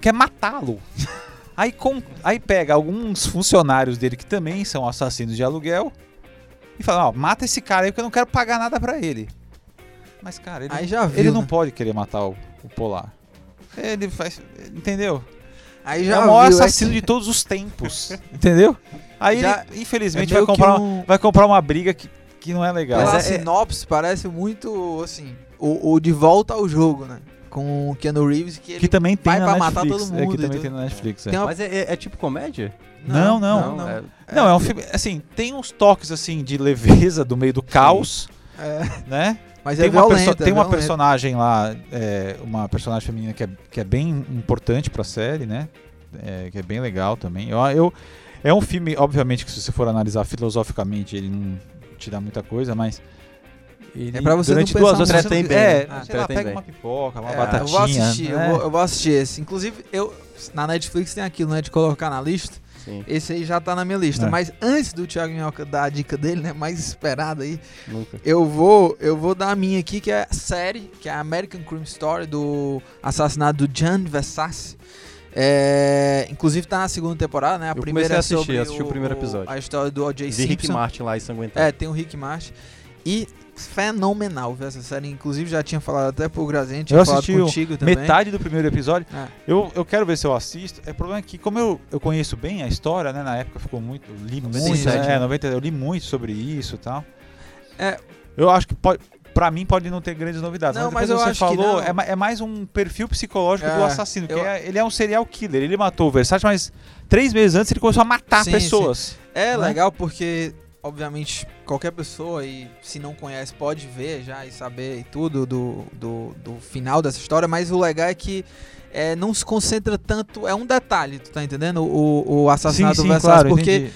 S3: Quer matá-lo. <laughs> aí, com, aí pega alguns funcionários dele que também são assassinos de aluguel e fala: Ó, mata esse cara aí porque eu não quero pagar nada pra ele. Mas, cara, ele,
S2: viu,
S3: ele não
S2: né?
S3: pode querer matar o, o Polar. Ele faz. Entendeu?
S2: Aí
S3: é
S2: já
S3: o maior
S2: viu, é
S3: assassino de todos os tempos. <laughs> entendeu? Aí
S2: Já-
S3: ele, infelizmente,
S2: é
S3: vai
S2: que
S3: comprar,
S2: um-
S3: vai comprar uma briga que, que não é legal.
S4: Mas é-
S2: sinopse parece muito, assim, o, o De Volta ao Jogo, né? Com o Keanu Reeves, que ele
S3: Que também tem
S2: vai
S3: na
S2: pra matar
S3: Netflix.
S2: todo
S3: é,
S2: mundo
S3: que
S2: e
S3: também
S2: tudo.
S3: tem na Netflix. é.
S2: Tem uma-
S4: Mas é, é- é tipo comédia?
S3: Não, não.
S2: não.
S4: é-
S3: Não, é um filme, assim, tem uns toques, assim, de leveza do meio do caos,
S2: É,
S3: né?
S2: Mas
S3: Tem,
S2: é
S3: uma,
S2: violenta.
S3: tem
S2: é
S3: uma
S2: violenta.
S3: personagem lá, é, uma personagem feminina que é, que é bem importante pra série, né? É, que é bem legal também. Eu, eu- é um filme, obviamente, que se você for analisar filosoficamente, ele não te dá muita coisa, mas... Ele,
S2: É pra você
S3: durante
S2: não
S3: duas horas você não-
S4: bem,
S3: É,
S4: né?
S3: sei lá, pega
S4: bem.
S3: uma pipoca, uma
S2: É,
S3: batatinha.
S2: eu vou assistir, eu,
S3: né?
S2: vou, eu vou assistir esse. Inclusive, eu na Netflix tem aquilo, né, de colocar na lista.
S4: Sim,
S2: Esse aí já tá na minha lista.
S3: É.
S2: Mas antes do Thiago Minhoca dar a dica dele, né, mais esperada aí,
S4: nunca.
S2: eu vou, eu vou dar a minha aqui, que é a série, que é a American Crime Story do assassinato do John Versace. É, inclusive tá na segunda temporada, né? A
S4: Eu
S2: primeira é
S4: assistir,
S2: sobre
S4: assisti o primeiro episódio.
S2: A história do O.J.
S4: De Rick
S2: Simpson.
S4: Martin lá ensanguentado.
S2: É, tem o Rick Martin. E fenomenal, viu, essa série. Inclusive já tinha falado até pro tinha
S3: Eu
S2: falado
S3: assisti
S2: contigo também.
S3: Metade do primeiro episódio.
S2: É.
S3: Eu, eu quero ver se eu assisto. É o problema é que, como eu, eu conheço bem a história, né? Na época ficou muito. Li muito.
S2: 97,
S3: É,
S2: né?
S3: 90, eu li muito sobre isso e tal.
S2: É.
S3: Eu acho que pode. Pra mim pode não ter grandes novidades.
S2: Não,
S3: mas,
S2: mas
S3: você falou, é, é mais um perfil psicológico
S2: É,
S3: do assassino.
S2: Eu-
S3: é- ele é um serial killer. Ele matou o Versace, mas três meses antes ele começou a matar
S2: Sim,
S3: pessoas.
S2: É
S3: né?
S2: legal porque, obviamente, qualquer pessoa, e se não conhece, pode ver já e saber e tudo do, do, do final dessa história, mas o legal é que é, não se concentra tanto. É um detalhe, tu tá entendendo? O, o assassinato
S3: sim,
S2: do
S3: sim,
S2: Versace,
S3: claro,
S2: porque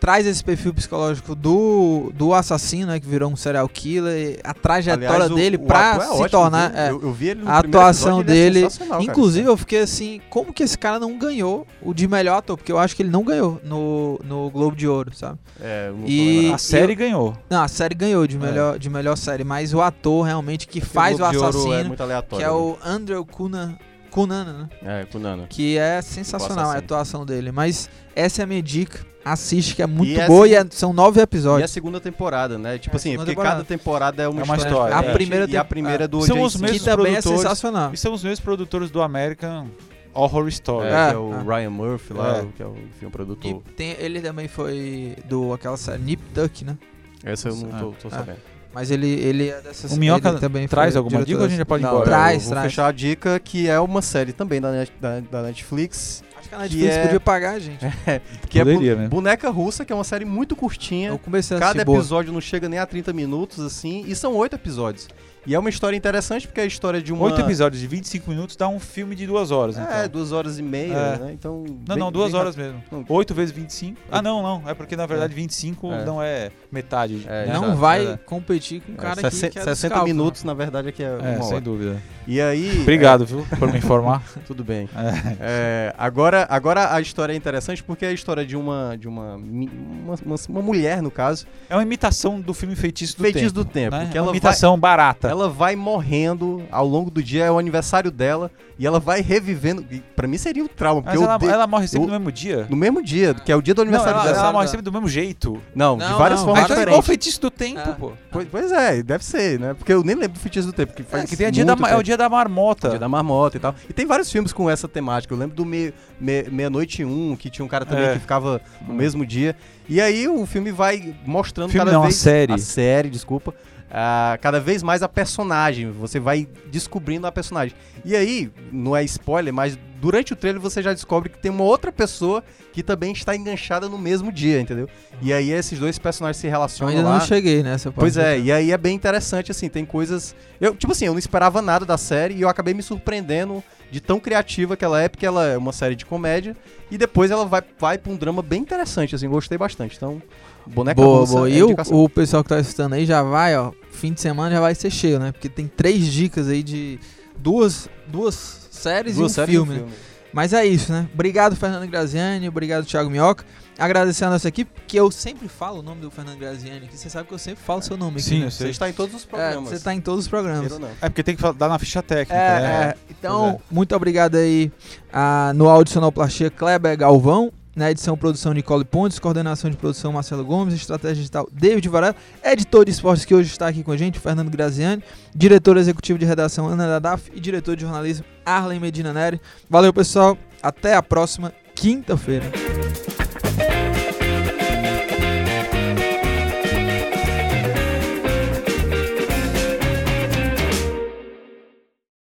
S2: traz esse perfil psicológico do, do assassino, né, que virou um serial killer, a trajetória
S4: Aliás, o-
S2: dele
S4: o
S2: pra
S4: é
S2: se
S4: ótimo,
S2: tornar. é,
S4: eu, eu vi ele no
S2: a atuação
S4: episódio, ele é
S2: dele-
S4: cara.
S2: Inclusive, eu fiquei assim, como que esse cara não ganhou o de melhor ator? Porque eu acho que ele não ganhou no, no Globo de Ouro, sabe?
S4: É, eu
S2: E-.
S3: A série ganhou.
S2: Não, a série ganhou de
S3: É.
S2: melhor, de melhor série, mas o ator realmente que
S4: Porque
S2: faz o assassino,
S4: é muito aleatório.
S2: que é o Andrew Cunan, Cunana, né?
S4: É, Nano.
S2: Que é sensacional a
S4: assassino.
S2: atuação dele. Mas essa é a minha dica. Assiste, que é muito
S4: E essa-
S2: boa e é- são nove
S4: E a
S2: episódios.
S4: segunda temporada, né? Tipo
S2: É,
S4: assim, porque
S2: temporada.
S4: cada temporada é uma,
S3: É uma
S4: história.
S3: história,
S2: A primeira
S4: e a primeira
S2: é.
S4: do
S3: São
S4: O.J.
S3: os mesmos
S2: Que também é
S3: produtores.
S2: sensacional.
S3: E são os mesmos produtores do American Horror Story.
S4: É,
S2: É,
S4: que é o
S2: é.
S4: Ryan Murphy lá,
S3: É.
S4: que é o filme
S2: E
S4: produtor.
S2: tem- ele também foi do aquela série Nip Tuck, né?
S4: Essa eu não tô, tô
S2: Ah.
S4: sabendo.
S2: Mas ele, ele é dessa
S3: O Minhoca
S2: ele também
S3: Traz alguma
S2: diretor
S3: dica ou a gente já pode ir
S4: Não,
S3: embora?
S2: Traz,
S4: vou
S2: traz.
S4: fechar a dica que é uma série também da, Net- da, da Netflix,
S2: Acho que a Netflix
S4: é-
S2: podia pagar, gente. <laughs>
S4: que é
S3: Poderia,
S4: Bu-
S3: né?
S4: Boneca Russa, que é uma série muito curtinha.
S2: Eu comecei a
S4: Cada
S2: assistir boa.
S4: episódio não chega nem a 30 minutos, assim, e são oito episódios. E é uma história interessante porque é a história de uma...
S3: Oito episódios de 25 minutos dá um filme de duas horas, então.
S4: É, duas horas e meia,
S3: É.
S4: né? Então...
S3: Não,
S4: bem-
S3: não, duas horas mesmo.
S4: Não.
S3: 8 vezes 25. Ah, não, não. É porque na verdade 25
S4: É.
S3: não é metade.
S4: É,
S3: né?
S2: Não
S4: Exato,
S2: vai
S3: é.
S2: competir com um
S4: É,
S2: cara
S4: sesse-
S2: que, que é dos
S4: 60
S2: cálculos,
S4: minutos, na verdade, é que é,
S3: É,
S4: uma
S3: sem
S4: hora.
S3: dúvida.
S4: E aí...
S3: Obrigado, viu, por me informar.
S4: é, <laughs> tudo bem.
S3: É.
S4: É, agora, agora a história é interessante porque é a história de uma de uma, uma, uma, uma mulher, no caso,
S3: É uma imitação do filme Feitiço do
S4: feitiço
S3: Tempo.
S4: do tempo.
S3: né?
S4: Que
S3: É uma
S4: ela vai,
S3: imitação barata.
S4: Ela vai morrendo ao longo do dia, é o aniversário dela, e ela vai revivendo. e Pra mim seria um trauma, porque
S3: Mas
S4: eu
S3: ela,
S4: dei-
S3: ela morre sempre
S4: eu-
S3: no mesmo dia.
S4: no mesmo dia, que é o dia do
S3: Não,
S4: aniversário
S3: ela,
S4: dela.
S3: ela morre sempre do mesmo jeito.
S4: Não, de
S2: Não,
S4: várias
S2: não,
S4: formas
S3: Ah, então é
S4: diferentes.
S3: igual o Feitiço do Tempo,
S2: É.
S3: pô.
S4: Pois, pois é, deve ser, né? Porque eu nem lembro do feitiço do tempo, que faz
S3: É, que tem a dia da, ma- é o
S4: tempo.
S3: dia da marmota.
S4: Dia da marmota e tal. E tem vários filmes com essa temática. Eu lembro do Me- Me- Meia-Noite e Um, que tinha um cara também
S3: É.
S4: que ficava no mesmo dia. E aí o filme vai mostrando
S3: Filme
S4: cada
S3: não, a
S4: vez...
S3: série.
S4: A série, desculpa. Ah, cada vez mais a personagem. Você vai descobrindo a personagem. E aí, não é spoiler, mas durante o trailer você já descobre que tem uma outra pessoa que também está enganchada no mesmo dia, entendeu? E aí esses dois personagens se
S2: Eu
S4: relacionam
S2: ainda
S4: lá.
S2: não cheguei nessa parte.
S4: Pois é, e aí é bem interessante, assim, tem coisas. Eu, tipo assim, eu não esperava nada da série e eu acabei me surpreendendo de tão criativa que ela é, porque ela é uma série de comédia, e depois ela vai, vai pra um drama bem interessante, assim, gostei bastante. Então, boneca
S2: Boa,
S4: russa
S2: boa.
S4: é
S2: E o, o pessoal que tá assistindo aí já vai, ó. Fim de semana já vai ser cheio, né? Porque tem três dicas aí de duas, duas séries
S4: Duas
S2: e um
S4: séries e um
S2: filme. né?
S4: filme.
S2: Mas é isso, né? Obrigado, Fernando Graziani. Obrigado, Thiago Minhoca. Agradecer a nossa equipe, que eu sempre falo o nome do Fernando Graziani aqui. Você sabe que eu sempre falo seu nome aqui.
S3: Sim,
S2: né?
S4: Você está em todos os
S2: É,
S4: programas.
S2: você tá em todos os programas.
S3: É porque tem que dar na ficha técnica,
S2: É,
S3: né?
S2: é. Então,
S3: Pois
S2: muito obrigado aí ah, no áudio Sonoplastia Kleber Galvão, na edição produção Nicole Pontes, coordenação de produção Marcelo Gomes, estratégia digital David Varela, editor de esportes que hoje está aqui com a gente, Fernando Graziani, diretor executivo de redação Ana Dadaf e diretor de jornalismo Arlen Medina Neri. Valeu, pessoal. Até a próxima quinta-feira.